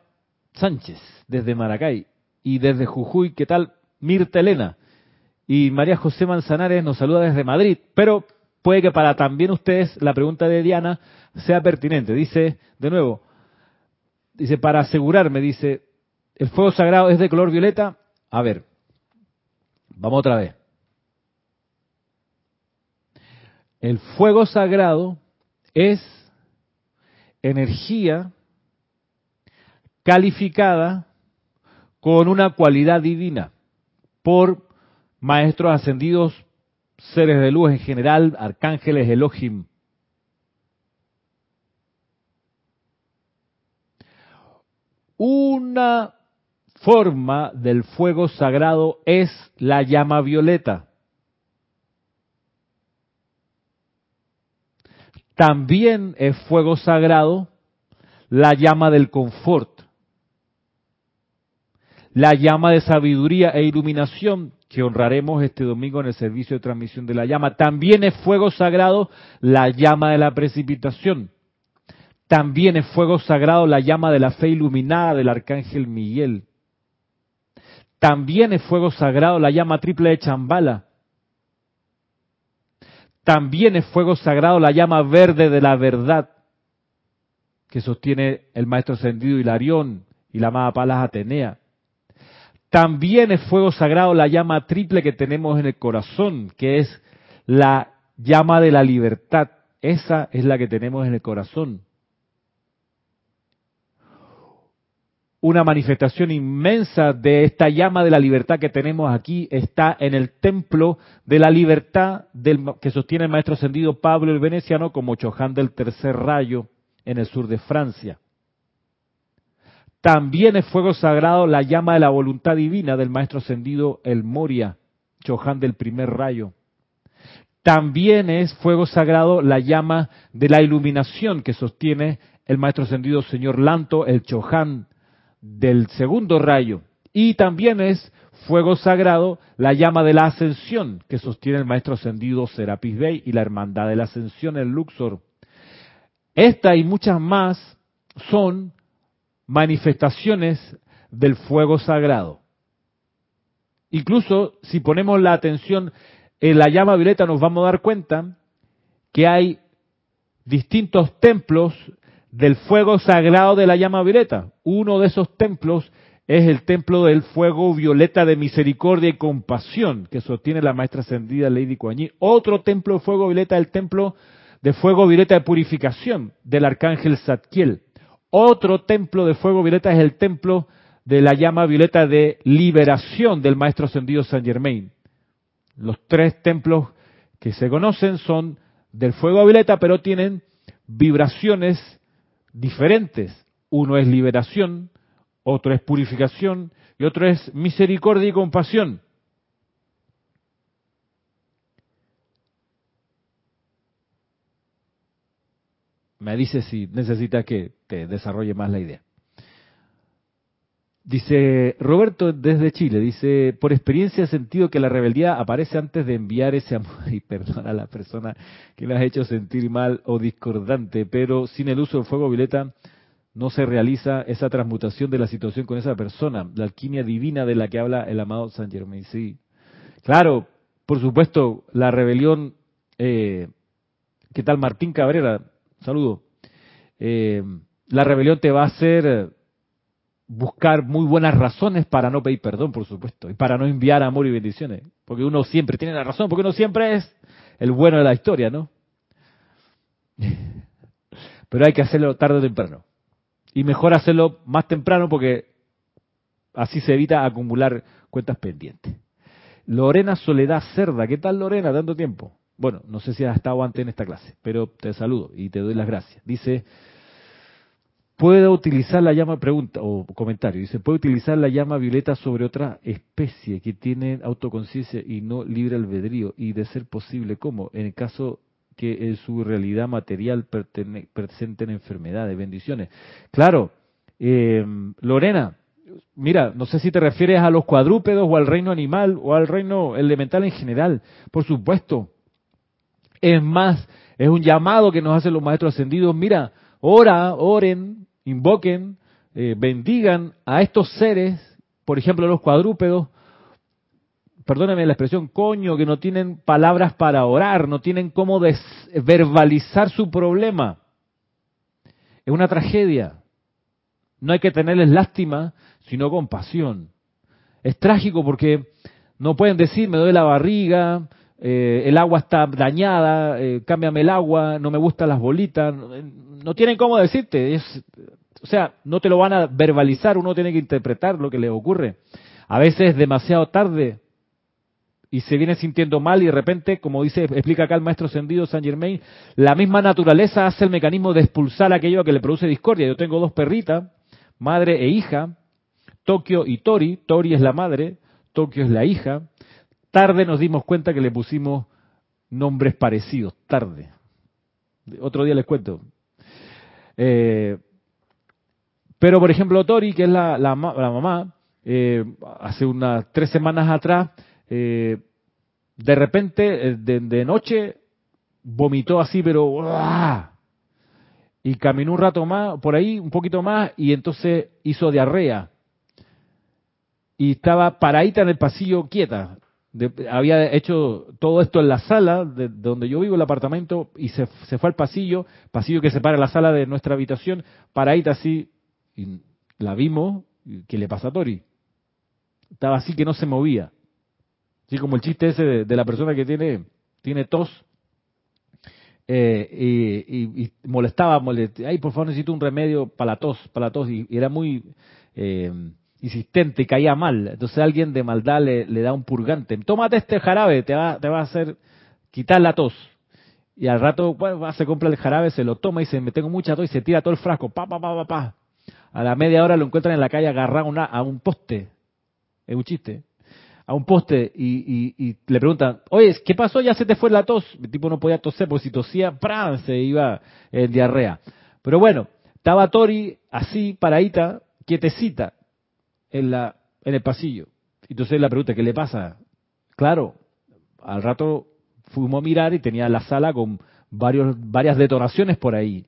Sánchez, desde Maracay? Y desde Jujuy, ¿qué tal Mirta Elena? Y María José Manzanares nos saluda desde Madrid, pero puede que para también ustedes la pregunta de Diana sea pertinente. Dice, de nuevo, dice, para asegurarme, dice, ¿el fuego sagrado es de color violeta? A ver, vamos otra vez. El fuego sagrado es energía calificada con una cualidad divina por maestros ascendidos, seres de luz en general, arcángeles, Elohim. Una forma del fuego sagrado es la llama violeta. También es fuego sagrado la llama del confort, la llama de sabiduría e iluminación que honraremos este domingo en el servicio de transmisión de la llama. También es fuego sagrado la llama de la precipitación. También es fuego sagrado la llama de la fe iluminada del arcángel Miguel. También es fuego sagrado la llama triple de Chambala. También es fuego sagrado la llama verde de la verdad que sostiene el maestro ascendido Hilarión y la amada Palas Atenea. También es fuego sagrado la llama triple que tenemos en el corazón, que es la llama de la libertad. Esa es la que tenemos en el corazón. Una manifestación inmensa de esta llama de la libertad que tenemos aquí está en el templo de la libertad del, que sostiene el maestro ascendido Pablo el Veneciano como Choján del tercer rayo en el sur de Francia. También es fuego sagrado la llama de la voluntad divina del maestro ascendido El Moria, Chohan del primer rayo. También es fuego sagrado la llama de la iluminación que sostiene el maestro ascendido Señor Lanto, el Chohan del segundo rayo. Y también es fuego sagrado la llama de la ascensión que sostiene el maestro ascendido Serapis Bey y la hermandad de la ascensión, el Luxor. Esta y muchas más son manifestaciones del fuego sagrado. Incluso si ponemos la atención en la llama violeta nos vamos a dar cuenta que hay distintos templos del fuego sagrado de la llama violeta. Uno de esos templos es el templo del fuego violeta de misericordia y compasión que sostiene la maestra ascendida Lady Kuan Otro templo de fuego violeta es el templo de fuego violeta de purificación del arcángel Zadkiel. Otro templo de fuego violeta es el templo de la llama violeta de liberación del maestro ascendido Saint Germain. Los tres templos que se conocen son del fuego violeta, pero tienen vibraciones diferentes. Uno es liberación, otro es purificación y otro es misericordia y compasión. Me dice si necesita que te desarrolle más la idea. Dice Roberto desde Chile, dice, por experiencia he sentido que la rebeldía aparece antes de enviar ese amor [LAUGHS] y perdona a la persona que le has hecho sentir mal o discordante, pero sin el uso del fuego violeta no se realiza esa transmutación de la situación con esa persona, la alquimia divina de la que habla el amado San Germain. Sí, claro, por supuesto, la rebelión, eh, ¿qué tal Martín Cabrera? Saludo. Eh, la rebelión te va a hacer buscar muy buenas razones para no pedir perdón, por supuesto, y para no enviar amor y bendiciones, porque uno siempre tiene la razón, porque uno siempre es el bueno de la historia, ¿no? [LAUGHS] Pero hay que hacerlo tarde o temprano. Y mejor hacerlo más temprano porque así se evita acumular cuentas pendientes. Lorena Soledad Cerda, ¿qué tal Lorena? Tanto tiempo. Bueno, no sé si has estado antes en esta clase, pero te saludo y te doy las gracias. Dice, puedo utilizar la llama, pregunta o comentario, dice, puede utilizar la llama violeta sobre otra especie que tiene autoconciencia y no libre albedrío, y de ser posible, ¿cómo? En el caso que en su realidad material presenten enfermedades, bendiciones. Claro, eh, Lorena, mira, no sé si te refieres a los cuadrúpedos o al reino animal o al reino elemental en general, por supuesto. Es más, es un llamado que nos hacen los maestros ascendidos, mira, ora, oren, invoquen, eh, bendigan a estos seres, por ejemplo los cuadrúpedos, perdóname la expresión, coño, que no tienen palabras para orar, no tienen cómo verbalizar su problema. Es una tragedia. No hay que tenerles lástima, sino compasión. Es trágico porque no pueden decir, me duele la barriga, eh, el agua está dañada, eh, cámbiame el agua, no me gustan las bolitas. No tienen cómo decirte. Es, o sea, no te lo van a verbalizar, uno tiene que interpretar lo que le ocurre. A veces es demasiado tarde y se viene sintiendo mal y de repente, como dice, explica acá el maestro ascendido San Germain, la misma naturaleza hace el mecanismo de expulsar aquello que le produce discordia. Yo tengo dos perritas, madre e hija, Tokio y Tori, Tori es la madre, Tokio es la hija. Tarde nos dimos cuenta que le pusimos nombres parecidos, tarde. Otro día les cuento. Eh, pero, por ejemplo, Tori, que es la, la, mamá, eh, hace unas tres semanas atrás, eh, de repente, de, noche, vomitó así, pero... Y caminó un rato más, por ahí, un poquito más, y entonces hizo diarrea. Y estaba paradita en el pasillo quieta. Había hecho todo esto en la sala de, donde yo vivo, el apartamento, y se, se, fue al pasillo, pasillo que separa la sala de nuestra habitación, paradita así, y la vimos, ¿qué le pasa a Tori? Estaba así que no se movía. Así como el chiste ese de, la persona que tiene, tiene tos eh, y, molestaba, ay, por favor necesito un remedio para la tos, para la tos, y, era muy eh, insistente y caía mal. Entonces alguien de maldad le, da un purgante. Tómate este jarabe, te va, te va a hacer quitar la tos. Y al rato bueno, se compra el jarabe, se lo toma y se me tengo mucha tos y se tira todo el frasco, pa, pa, pa, pa, pa. A la media hora lo encuentran en la calle agarrado a un poste. Es un chiste a un poste y, le preguntan, oye, ¿qué pasó? Ya se te fue la tos. El tipo no podía toser porque si tosía, se iba en diarrea. Pero bueno, estaba Tori así, paradita, quietecita, en, la, en el pasillo. Entonces la pregunta, ¿qué le pasa? Claro, al rato fuimos a mirar y tenía la sala con varios, varias detonaciones por ahí.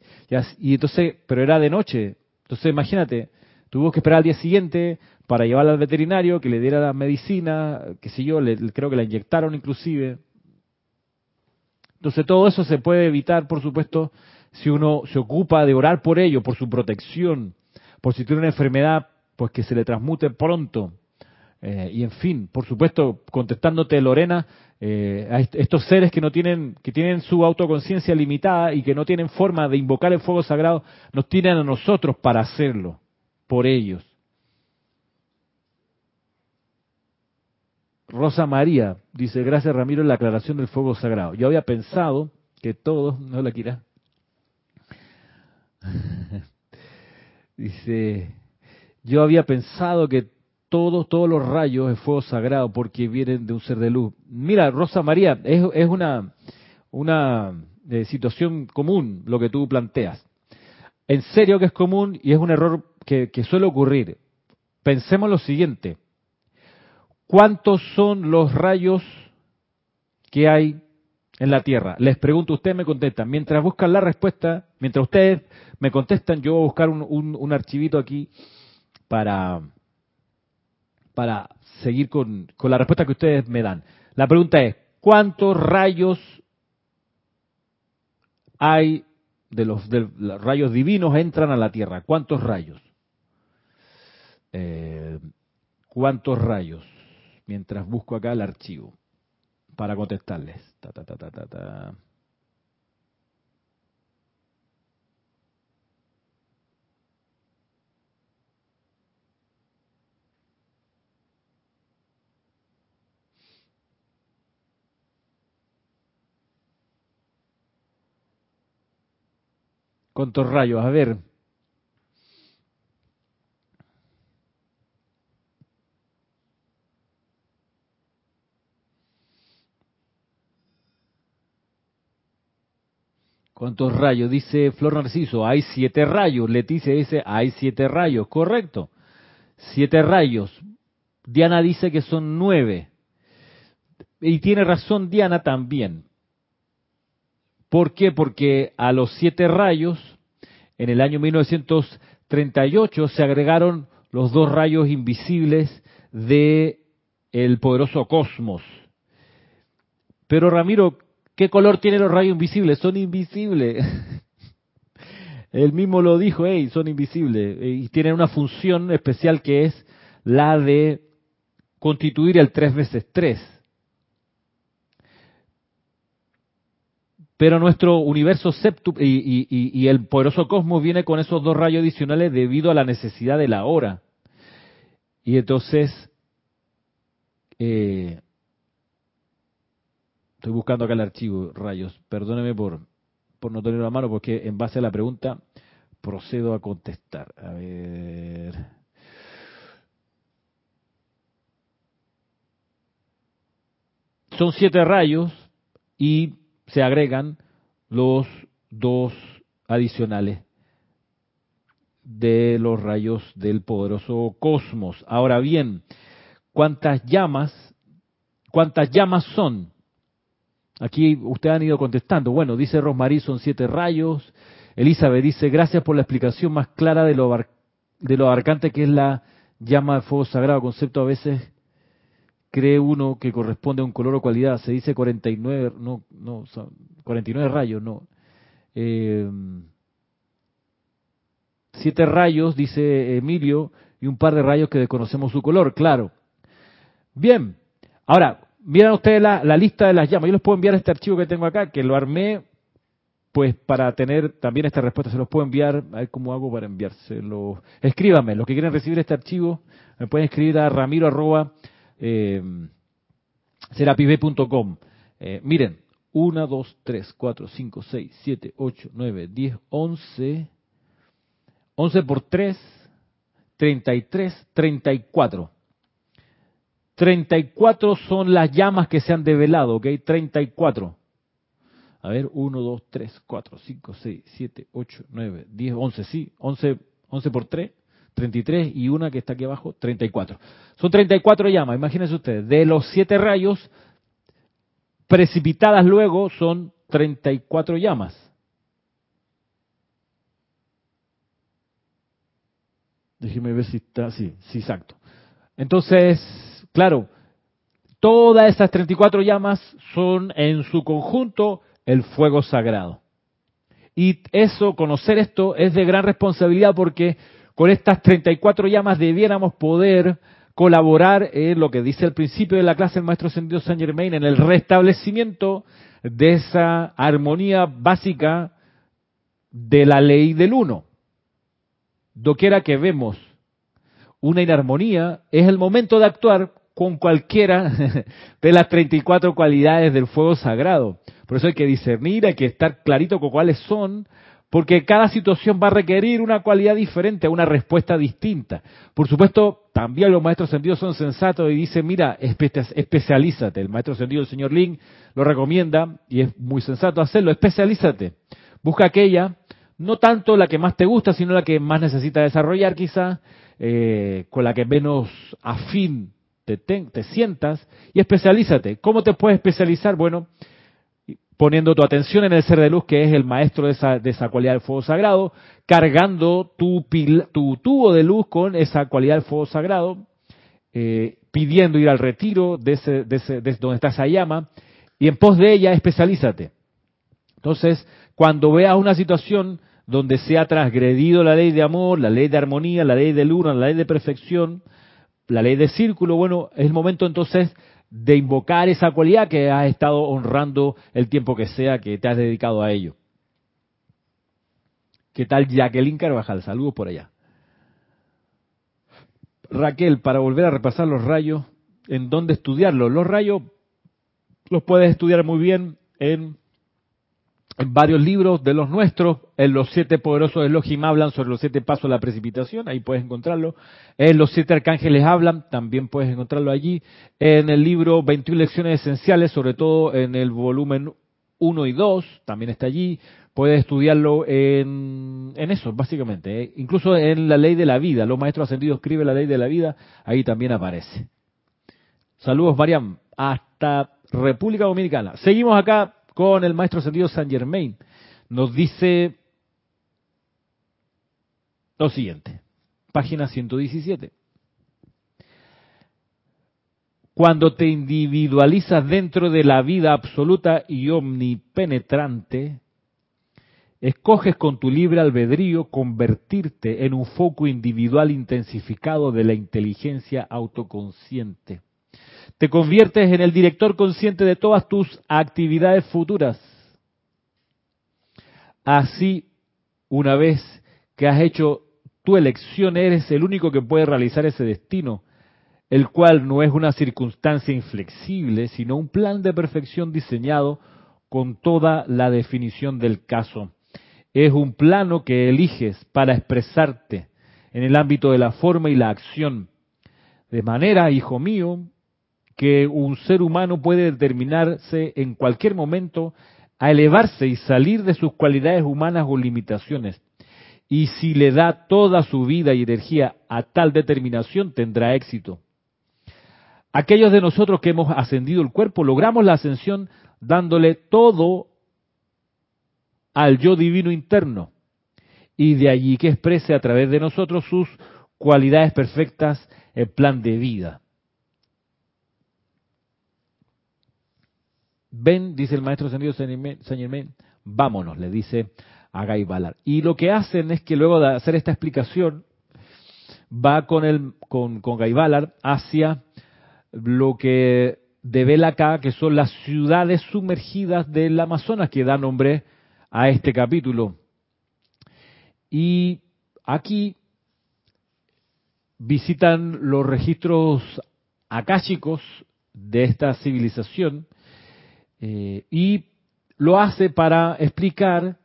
Y, entonces, pero era de noche. Entonces imagínate, tuvo que esperar al día siguiente, para llevarla al veterinario, que le diera la medicina, qué sé yo, le, creo que la inyectaron inclusive. Entonces todo eso se puede evitar, por supuesto, si uno se ocupa de orar por ello, por su protección, por si tiene una enfermedad, pues que se le transmute pronto. Eh, y en fin, por supuesto, contestándote Lorena, eh, a estos seres que no tienen, que tienen su autoconciencia limitada y que no tienen forma de invocar el fuego sagrado, nos tienen a nosotros para hacerlo, por ellos. Rosa María dice, gracias Ramiro en la aclaración del fuego sagrado. Yo había pensado que todos, no la quiera. [LAUGHS] dice, yo había pensado que todos, todos los rayos es fuego sagrado porque vienen de un ser de luz. Mira, Rosa María, es, es una, una eh, situación común lo que tú planteas. En serio que es común y es un error que, que suele ocurrir. Pensemos lo siguiente ¿Cuántos son los rayos que hay en la Tierra? Les pregunto, ustedes me contestan. Mientras buscan la respuesta, mientras ustedes me contestan, yo voy a buscar un, archivito aquí para, para seguir con, con la respuesta que ustedes me dan. La pregunta es, ¿cuántos rayos hay de los, de rayos divinos entran a la Tierra? ¿Cuántos rayos? Eh, ¿Cuántos rayos? mientras busco acá el archivo para contestarles. Ta, ta, ta, ¿Cuántos rayos? A ver. ¿Cuántos rayos? Dice Flor Narciso, hay siete rayos. Leticia dice, hay siete rayos. Correcto. Siete rayos. Diana dice que son nueve. Y tiene razón Diana también. ¿Por qué? Porque a los siete rayos, en el año 1938, se agregaron los dos rayos invisibles de el poderoso cosmos. Pero Ramiro, ¿Qué color tienen los rayos invisibles? Son invisibles. [LAUGHS] Él mismo lo dijo, hey, son invisibles. Y tienen una función especial que es la de constituir el 3 veces 3. Pero nuestro universo septum y, el poderoso cosmos viene con esos dos rayos adicionales debido a la necesidad de la hora. Y entonces, eh, Estoy buscando acá el archivo, rayos. Perdóneme por, por no tenerlo a mano, porque en base a la pregunta procedo a contestar. A ver. Son siete rayos y se agregan los dos adicionales de los rayos del poderoso cosmos. Ahora bien, ¿cuántas llamas, cuántas llamas son? Aquí ustedes han ido contestando. Bueno, dice Rosmarie, son siete rayos. Elizabeth dice, gracias por la explicación más clara de lo, de lo abarcante que es la llama de fuego sagrado. Concepto a veces cree uno que corresponde a un color o cualidad. Se dice 49, no, no, 49 rayos, no. Eh, siete rayos, dice Emilio, y un par de rayos que desconocemos su color, claro. Bien, ahora, Miren ustedes la, lista de las llamas. Yo les puedo enviar este archivo que tengo acá, que lo armé pues para tener también esta respuesta. Se los puedo enviar, a ver cómo hago para enviárselo. Escríbanme, los que quieren recibir este archivo, me pueden escribir a ramiro eh, eh miren, 1, 2, 3, 4, 5, 6, 7, 8, 9, 10, 11. 11 por 3, 33, 34. 34 son las llamas que se han develado, ¿ok? 34. A ver, 1, 2, 3, 4, 5, 6, 7, 8, 9, 10, 11, sí, 11, 11 por 3, 33 y una que está aquí abajo, 34. Son 34 llamas, imagínense ustedes. De los 7 rayos, precipitadas luego son 34 llamas. Déjeme ver si está, sí, sí, exacto. Entonces, Claro, todas estas 34 llamas son en su conjunto el fuego sagrado. Y eso, conocer esto, es de gran responsabilidad porque con estas 34 llamas debiéramos poder colaborar en lo que dice al principio de la clase el maestro Ascendido Saint Germain, en el restablecimiento de esa armonía básica de la ley del uno. Doquiera que vemos una inarmonía, es el momento de actuar con cualquiera [LAUGHS] de las 34 cualidades del fuego sagrado. Por eso hay que discernir, hay que estar clarito con cuáles son, porque cada situación va a requerir una cualidad diferente, una respuesta distinta. Por supuesto, también los maestros sentidos son sensatos y dicen, mira, especialízate. El maestro sentido, el señor Lin, lo recomienda y es muy sensato hacerlo, especialízate. Busca aquella, no tanto la que más te gusta, sino la que más necesita desarrollar quizá, eh, con la que menos afín te, sientas y especialízate. ¿Cómo te puedes especializar? Bueno, poniendo tu atención en el ser de luz que es el maestro de esa, de esa cualidad del fuego sagrado, cargando tu, tu tubo de luz con esa cualidad del fuego sagrado, eh, pidiendo ir al retiro de, ese, de, ese, de donde está esa llama, y en pos de ella especialízate. Entonces, cuando veas una situación donde se ha transgredido la ley de amor, la ley de armonía, la ley de luna, la ley de perfección, la ley de círculo, bueno, es el momento entonces de invocar esa cualidad que has estado honrando el tiempo que sea que te has dedicado a ello. ¿Qué tal Jacqueline Carvajal? Saludos por allá. Raquel, para volver a repasar los rayos, ¿en dónde estudiarlos? Los rayos los puedes estudiar muy bien en en varios libros de los nuestros, en los siete poderosos Elohim hablan sobre los siete pasos de la precipitación, ahí puedes encontrarlo. En los siete arcángeles hablan, también puedes encontrarlo allí. En el libro 21 lecciones esenciales, sobre todo en el volumen 1 y 2, también está allí. Puedes estudiarlo en, en eso, básicamente. ¿eh? Incluso en la ley de la vida, los maestros ascendidos escriben la ley de la vida, ahí también aparece. Saludos, Mariam. Hasta República Dominicana. Seguimos acá con el maestro ascendido San Germain. Nos dice lo siguiente, página 117. Cuando te individualizas dentro de la vida absoluta y omnipenetrante, escoges con tu libre albedrío convertirte en un foco individual intensificado de la inteligencia autoconsciente te conviertes en el director consciente de todas tus actividades futuras. Así, una vez que has hecho tu elección, eres el único que puede realizar ese destino, el cual no es una circunstancia inflexible, sino un plan de perfección diseñado con toda la definición del caso. Es un plano que eliges para expresarte en el ámbito de la forma y la acción. De manera, hijo mío, que un ser humano puede determinarse en cualquier momento a elevarse y salir de sus cualidades humanas o limitaciones. Y si le da toda su vida y energía a tal determinación, tendrá éxito. Aquellos de nosotros que hemos ascendido el cuerpo, logramos la ascensión dándole todo al yo divino interno. Y de allí que exprese a través de nosotros sus cualidades perfectas el plan de vida. Ven, dice el maestro ascendido Saint Germain, vámonos, le dice a Guy Ballard. Y lo que hacen es que luego de hacer esta explicación, va con, el, con, con Guy Ballard hacia lo que devela acá, que son las ciudades sumergidas del Amazonas, que da nombre a este capítulo. Y aquí visitan los registros akáshicos de esta civilización eh, y lo hace para explicar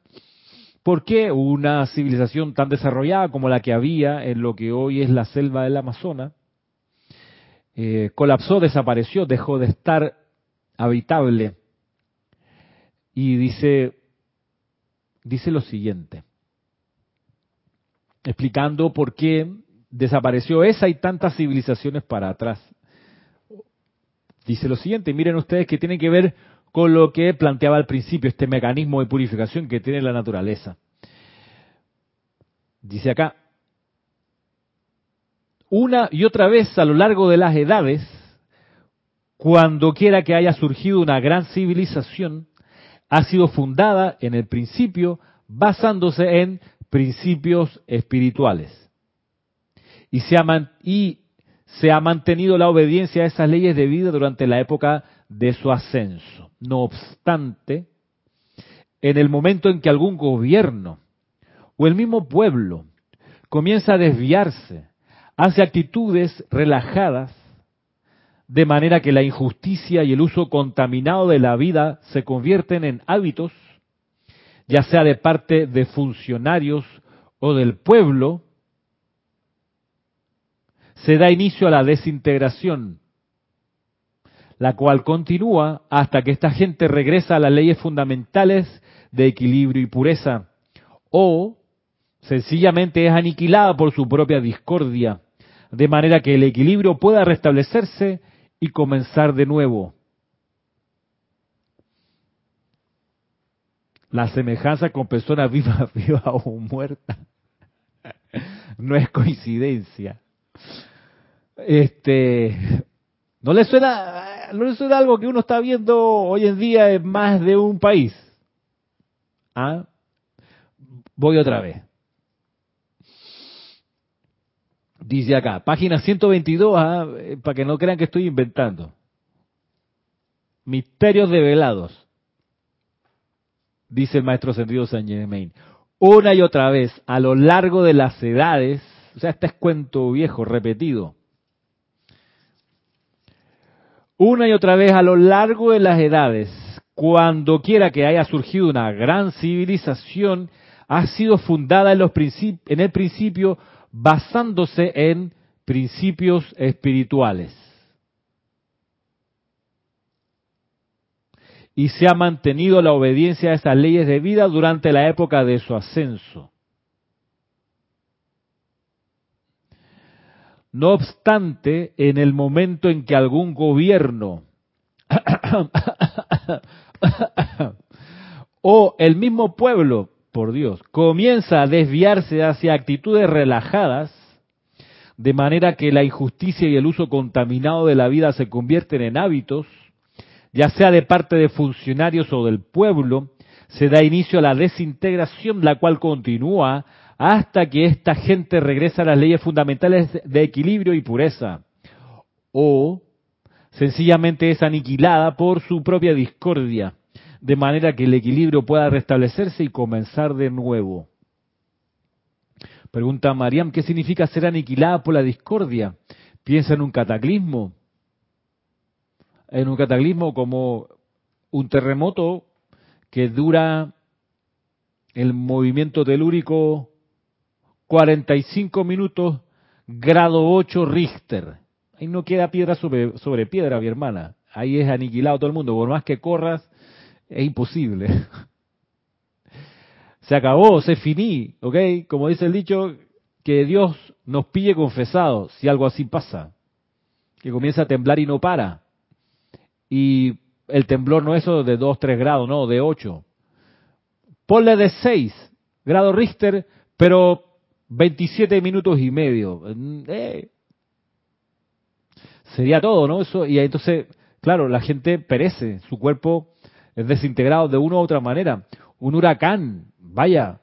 por qué una civilización tan desarrollada como la que había en lo que hoy es la selva del Amazonas eh, colapsó, desapareció, dejó de estar habitable. Y dice, dice lo siguiente, explicando por qué desapareció esa y tantas civilizaciones para atrás. Dice lo siguiente, miren ustedes que tiene que ver con lo que planteaba al principio, este mecanismo de purificación que tiene la naturaleza. Dice acá, una y otra vez a lo largo de las edades, cuando quiera que haya surgido una gran civilización, ha sido fundada en el principio basándose en principios espirituales. Y se, ha se ha mantenido la obediencia a esas leyes de vida durante la época de su ascenso. No obstante, en el momento en que algún gobierno o el mismo pueblo comienza a desviarse hacia actitudes relajadas, de manera que la injusticia y el uso contaminado de la vida se convierten en hábitos, ya sea de parte de funcionarios o del pueblo, se da inicio a la desintegración, la cual continúa hasta que esta gente regresa a las leyes fundamentales de equilibrio y pureza, o sencillamente es aniquilada por su propia discordia, de manera que el equilibrio pueda restablecerse y comenzar de nuevo. La semejanza con personas [LAUGHS] vivas, vivas o muertas [LAUGHS] no es coincidencia. Este, ¿no le suena no es algo que uno está viendo hoy en día en más de un país. ¿Ah? Voy otra vez. Dice acá, página 122, ¿ah? Eh, para que no crean que estoy inventando. Misterios develados. Dice el maestro sentido San Germain. Una y otra vez, a lo largo de las edades, o sea, este es cuento viejo, repetido una y otra vez a lo largo de las edades, cuando quiera que haya surgido una gran civilización, ha sido fundada en, el principio basándose en principios espirituales. Y se ha mantenido la obediencia a estas leyes de vida durante la época de su ascenso. No obstante, en el momento en que algún gobierno [COUGHS] o el mismo pueblo, por Dios, comienza a desviarse hacia actitudes relajadas, de manera que la injusticia y el uso contaminado de la vida se convierten en hábitos, ya sea de parte de funcionarios o del pueblo, se da inicio a la desintegración, la cual continúa hasta que esta gente regresa a las leyes fundamentales de equilibrio y pureza, o sencillamente es aniquilada por su propia discordia, de manera que el equilibrio pueda restablecerse y comenzar de nuevo. Pregunta Mariam, ¿qué significa ser aniquilada por la discordia? Piensa en un cataclismo, en un cataclismo como un terremoto que dura el movimiento telúrico 45 minutos, grado 8 Richter. Ahí no queda piedra sobre, piedra, mi hermana. Ahí es aniquilado todo el mundo. Por más que corras, es imposible. [LAUGHS] Se acabó, se finí, ¿ok? Como dice el dicho, que Dios nos pille confesados si algo así pasa. Que comienza a temblar y no para. Y el temblor no es de 2, 3 grados, no, de 8. Ponle de 6 grados Richter, pero 27 minutos y medio. Eh, sería todo, ¿no? Eso, y entonces, claro, la gente perece, su cuerpo es desintegrado de una u otra manera. Un huracán, vaya,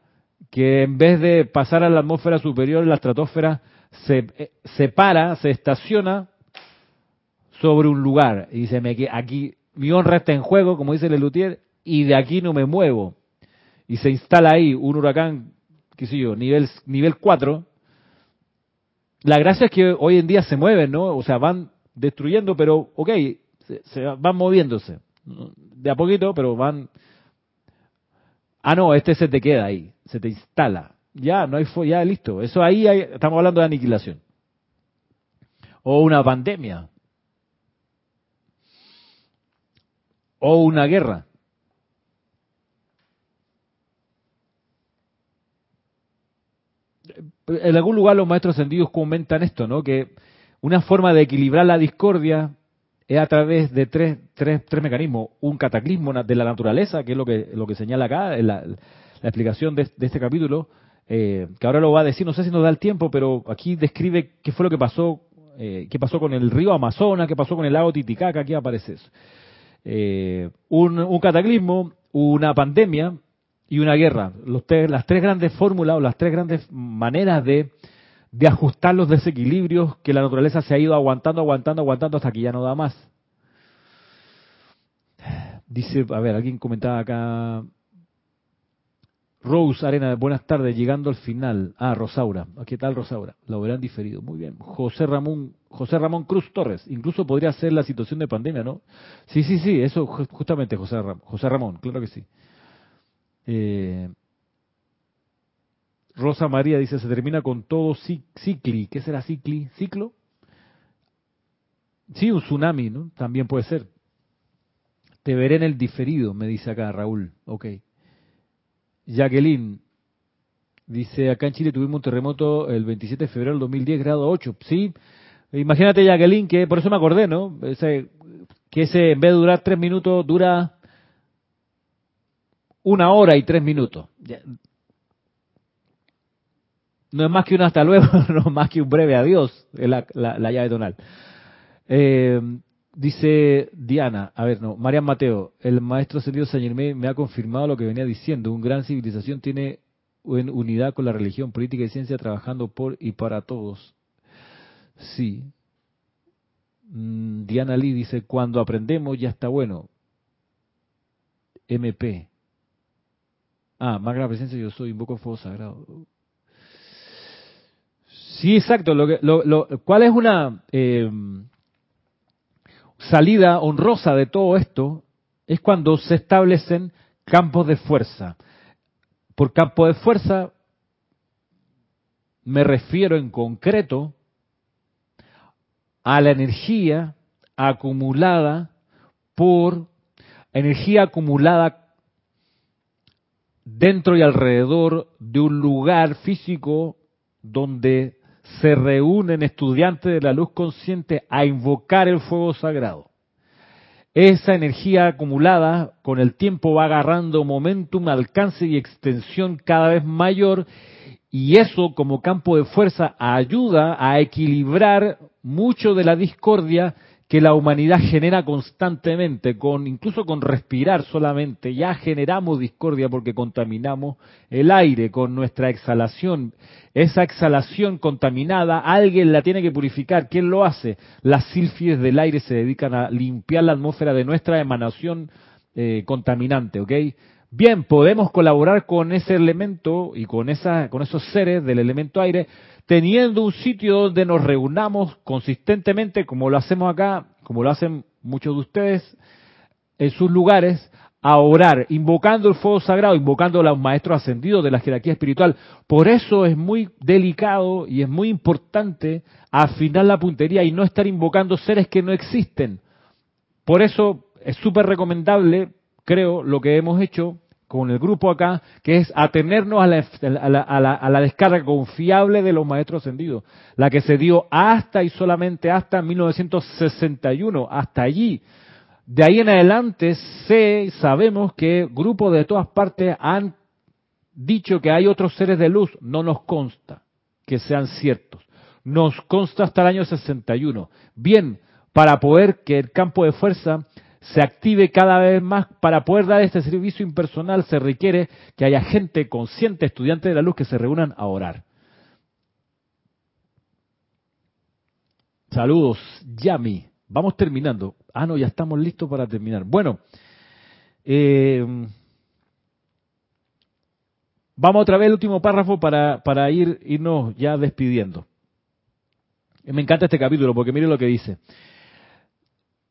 que en vez de pasar a la atmósfera superior, la estratosfera, se, eh, se para, se estaciona sobre un lugar y dice, me, aquí mi honra está en juego, como dice Lelutier, y de aquí no me muevo. Y se instala ahí un huracán qué sé yo, nivel, nivel 4, la gracia es que hoy en día se mueven, ¿no? O sea, van destruyendo, pero, ok, se, van moviéndose. De a poquito, pero van... Ah, no, este se te queda ahí, se te instala. Ya, no hay ya listo. Eso ahí estamos hablando de aniquilación. O una pandemia. O una guerra. En algún lugar los maestros ascendidos comentan esto, ¿no? Que una forma de equilibrar la discordia es a través de tres, tres, tres mecanismos. Un cataclismo de la naturaleza, que es lo que, lo que señala acá, la, la explicación de, este capítulo, eh, que ahora lo va a decir, no sé si nos da el tiempo, pero aquí describe qué fue lo que pasó, eh, qué pasó con el río Amazonas, qué pasó con el lago Titicaca, aquí aparece eso. Eh, un, un cataclismo, una pandemia, y una guerra. Los las tres grandes fórmulas o las tres grandes maneras de, de ajustar los desequilibrios que la naturaleza se ha ido aguantando, aguantando, aguantando hasta que ya no da más. Dice, a ver, alguien comentaba acá. Rose Arena, buenas tardes, llegando al final. Ah, Rosaura. ¿Qué tal, Rosaura? Lo verán diferido. Muy bien. José Ramón, José Ramón Cruz Torres. Incluso podría ser la situación de pandemia, ¿no? Sí, sí, sí, eso justamente, José Ramón. José Ramón, claro que sí. Eh, Rosa María dice, se termina con todo cicli. ¿Qué será cicli? ¿Ciclo? Sí, un tsunami, ¿no? También puede ser. Te veré en el diferido, me dice acá Raúl. Ok. Jacqueline dice, acá en Chile tuvimos un terremoto el 27 de febrero del 2010, grado 8. Sí, imagínate Jacqueline, que por eso me acordé, ¿no? Ese, que ese en vez de durar tres minutos, dura una hora y tres minutos. No es más que un hasta luego, [LAUGHS] no es más que un breve adiós, es la, llave tonal. Eh, dice Diana, a ver, no, Marian Mateo, el maestro ascendido Saint me ha confirmado lo que venía diciendo, una gran civilización tiene en unidad con la religión, política y ciencia trabajando por y para todos. Sí. Mm, Diana Lee dice, cuando aprendemos ya está bueno. MP. Ah, magna presencia yo soy, invoco fuego sagrado. Sí, exacto. Lo que, lo, ¿Cuál es una eh, salida honrosa de todo esto? es cuando se establecen campos de fuerza. Por campo de fuerza me refiero en concreto a la energía acumulada por energía acumulada dentro y alrededor de un lugar físico donde se reúnen estudiantes de la luz consciente a invocar el fuego sagrado. Esa energía acumulada con el tiempo va agarrando momentum, alcance y extensión cada vez mayor y eso como campo de fuerza ayuda a equilibrar mucho de la discordia que la humanidad genera constantemente, con incluso con respirar solamente, ya generamos discordia porque contaminamos el aire con nuestra exhalación. Esa exhalación contaminada, alguien la tiene que purificar. ¿Quién lo hace? Las sílfides del aire se dedican a limpiar la atmósfera de nuestra emanación eh, contaminante, ¿ok? Bien, podemos colaborar con ese elemento y con, esa, con esos seres del elemento aire, teniendo un sitio donde nos reunamos consistentemente, como lo hacemos acá, como lo hacen muchos de ustedes, en sus lugares, a orar, invocando el fuego sagrado, invocando a los maestros ascendidos de la jerarquía espiritual. Por eso es muy delicado y es muy importante afinar la puntería y no estar invocando seres que no existen. Por eso es súper recomendable creo, lo que hemos hecho con el grupo acá, que es atenernos a la, a la, descarga confiable de los maestros ascendidos, la que se dio hasta y solamente hasta 1961, hasta allí. De ahí en adelante sé, sabemos que grupos de todas partes han dicho que hay otros seres de luz, no nos consta que sean ciertos. Nos consta hasta el año 61. Bien, para poder que el campo de fuerza se active cada vez más para poder dar este servicio impersonal se requiere que haya gente consciente, estudiantes de la luz, que se reúnan a orar. Saludos, Yami. Vamos terminando. Ah, no, ya estamos listos para terminar. Bueno, eh, vamos otra vez al último párrafo para, para ir, irnos ya despidiendo. Me encanta este capítulo porque mire lo que dice.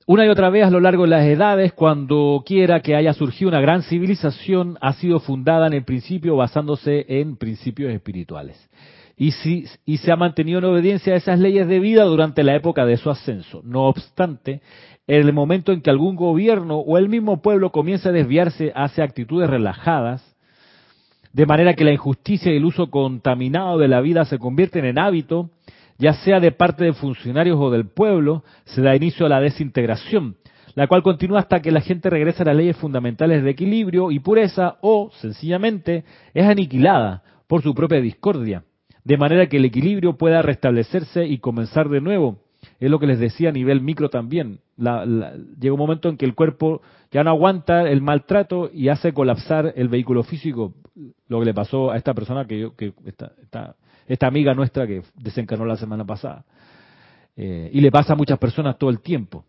Una y otra vez a lo largo de las edades, cuando quiera que haya surgido una gran civilización, ha sido fundada en el principio basándose en principios espirituales. Y, se ha mantenido en obediencia a esas leyes de vida durante la época de su ascenso. No obstante, en el momento en que algún gobierno o el mismo pueblo comienza a desviarse hacia actitudes relajadas, de manera que la injusticia y el uso contaminado de la vida se convierten en hábito, ya sea de parte de funcionarios o del pueblo, se da inicio a la desintegración, la cual continúa hasta que la gente regresa a las leyes fundamentales de equilibrio y pureza o, sencillamente, es aniquilada por su propia discordia, de manera que el equilibrio pueda restablecerse y comenzar de nuevo. Es lo que les decía a nivel micro también. llega un momento en que el cuerpo ya no aguanta el maltrato y hace colapsar el vehículo físico. Lo que le pasó a esta persona que, yo, que está esta amiga nuestra que desencarnó la semana pasada. Eh, y le pasa a muchas personas todo el tiempo.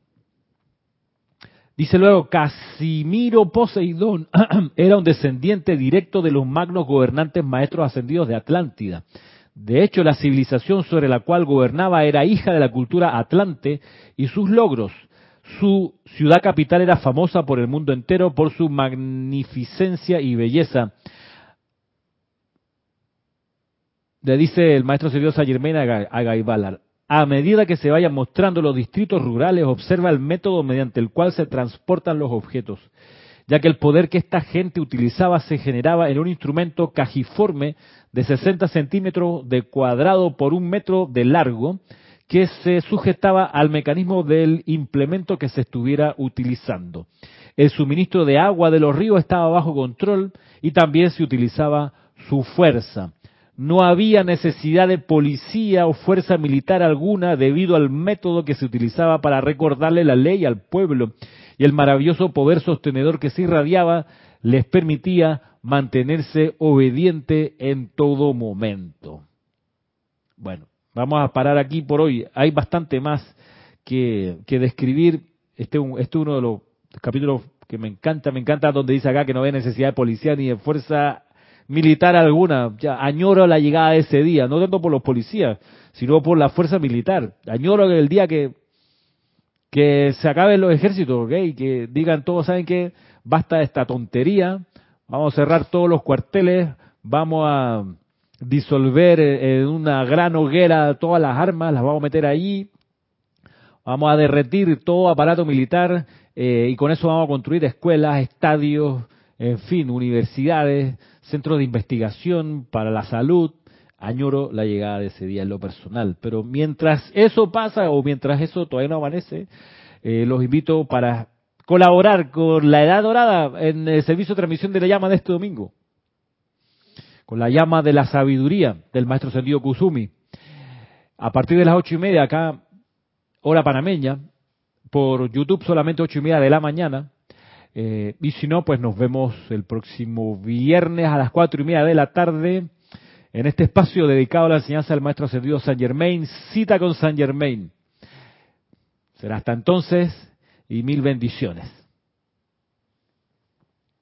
Dice luego, Casimiro Poseidón [CLEARS THROAT] era un descendiente directo de los magnos gobernantes maestros ascendidos de Atlántida. De hecho, la civilización sobre la cual gobernaba era hija de la cultura atlante y sus logros. Su ciudad capital era famosa por el mundo entero por su magnificencia y belleza. Le dice el maestro serioso a Germain a medida que se vayan mostrando los distritos rurales, observa el método mediante el cual se transportan los objetos, ya que el poder que esta gente utilizaba se generaba en un instrumento cajiforme de 60 centímetros de cuadrado por un metro de largo, que se sujetaba al mecanismo del implemento que se estuviera utilizando. El suministro de agua de los ríos estaba bajo control y también se utilizaba su fuerza no había necesidad de policía o fuerza militar alguna debido al método que se utilizaba para recordarle la ley al pueblo y el maravilloso poder sostenedor que se irradiaba les permitía mantenerse obediente en todo momento. Bueno, vamos a parar aquí por hoy. Hay bastante más que, describir. Este, este es uno de los capítulos que me encanta, me encanta donde dice acá que no hay necesidad de policía ni de fuerza militar alguna. Ya, añoro la llegada de ese día, no tanto por los policías, sino por la fuerza militar. Añoro el día que, que se acaben los ejércitos, ¿ok? Que digan todos, ¿saben qué? Basta de esta tontería, vamos a cerrar todos los cuarteles, vamos a disolver en una gran hoguera todas las armas, las vamos a meter ahí, vamos a derretir todo aparato militar eh, y con eso vamos a construir escuelas, estadios, en fin, universidades, centros de investigación para la salud. Añoro la llegada de ese día en lo personal. Pero mientras eso pasa o mientras eso todavía no amanece, eh, los invito para colaborar con la Edad Dorada en el servicio de transmisión de la llama de este domingo. Con la llama de la sabiduría del maestro Sendido Kusumi. A partir de las ocho y media acá, hora panameña, por YouTube solamente ocho y media de la mañana. Eh, y si no, pues nos vemos el próximo viernes a las cuatro y media de la tarde en este espacio dedicado a la enseñanza del Maestro Ascendido San Germain, cita con San Germain. Será hasta entonces y mil bendiciones.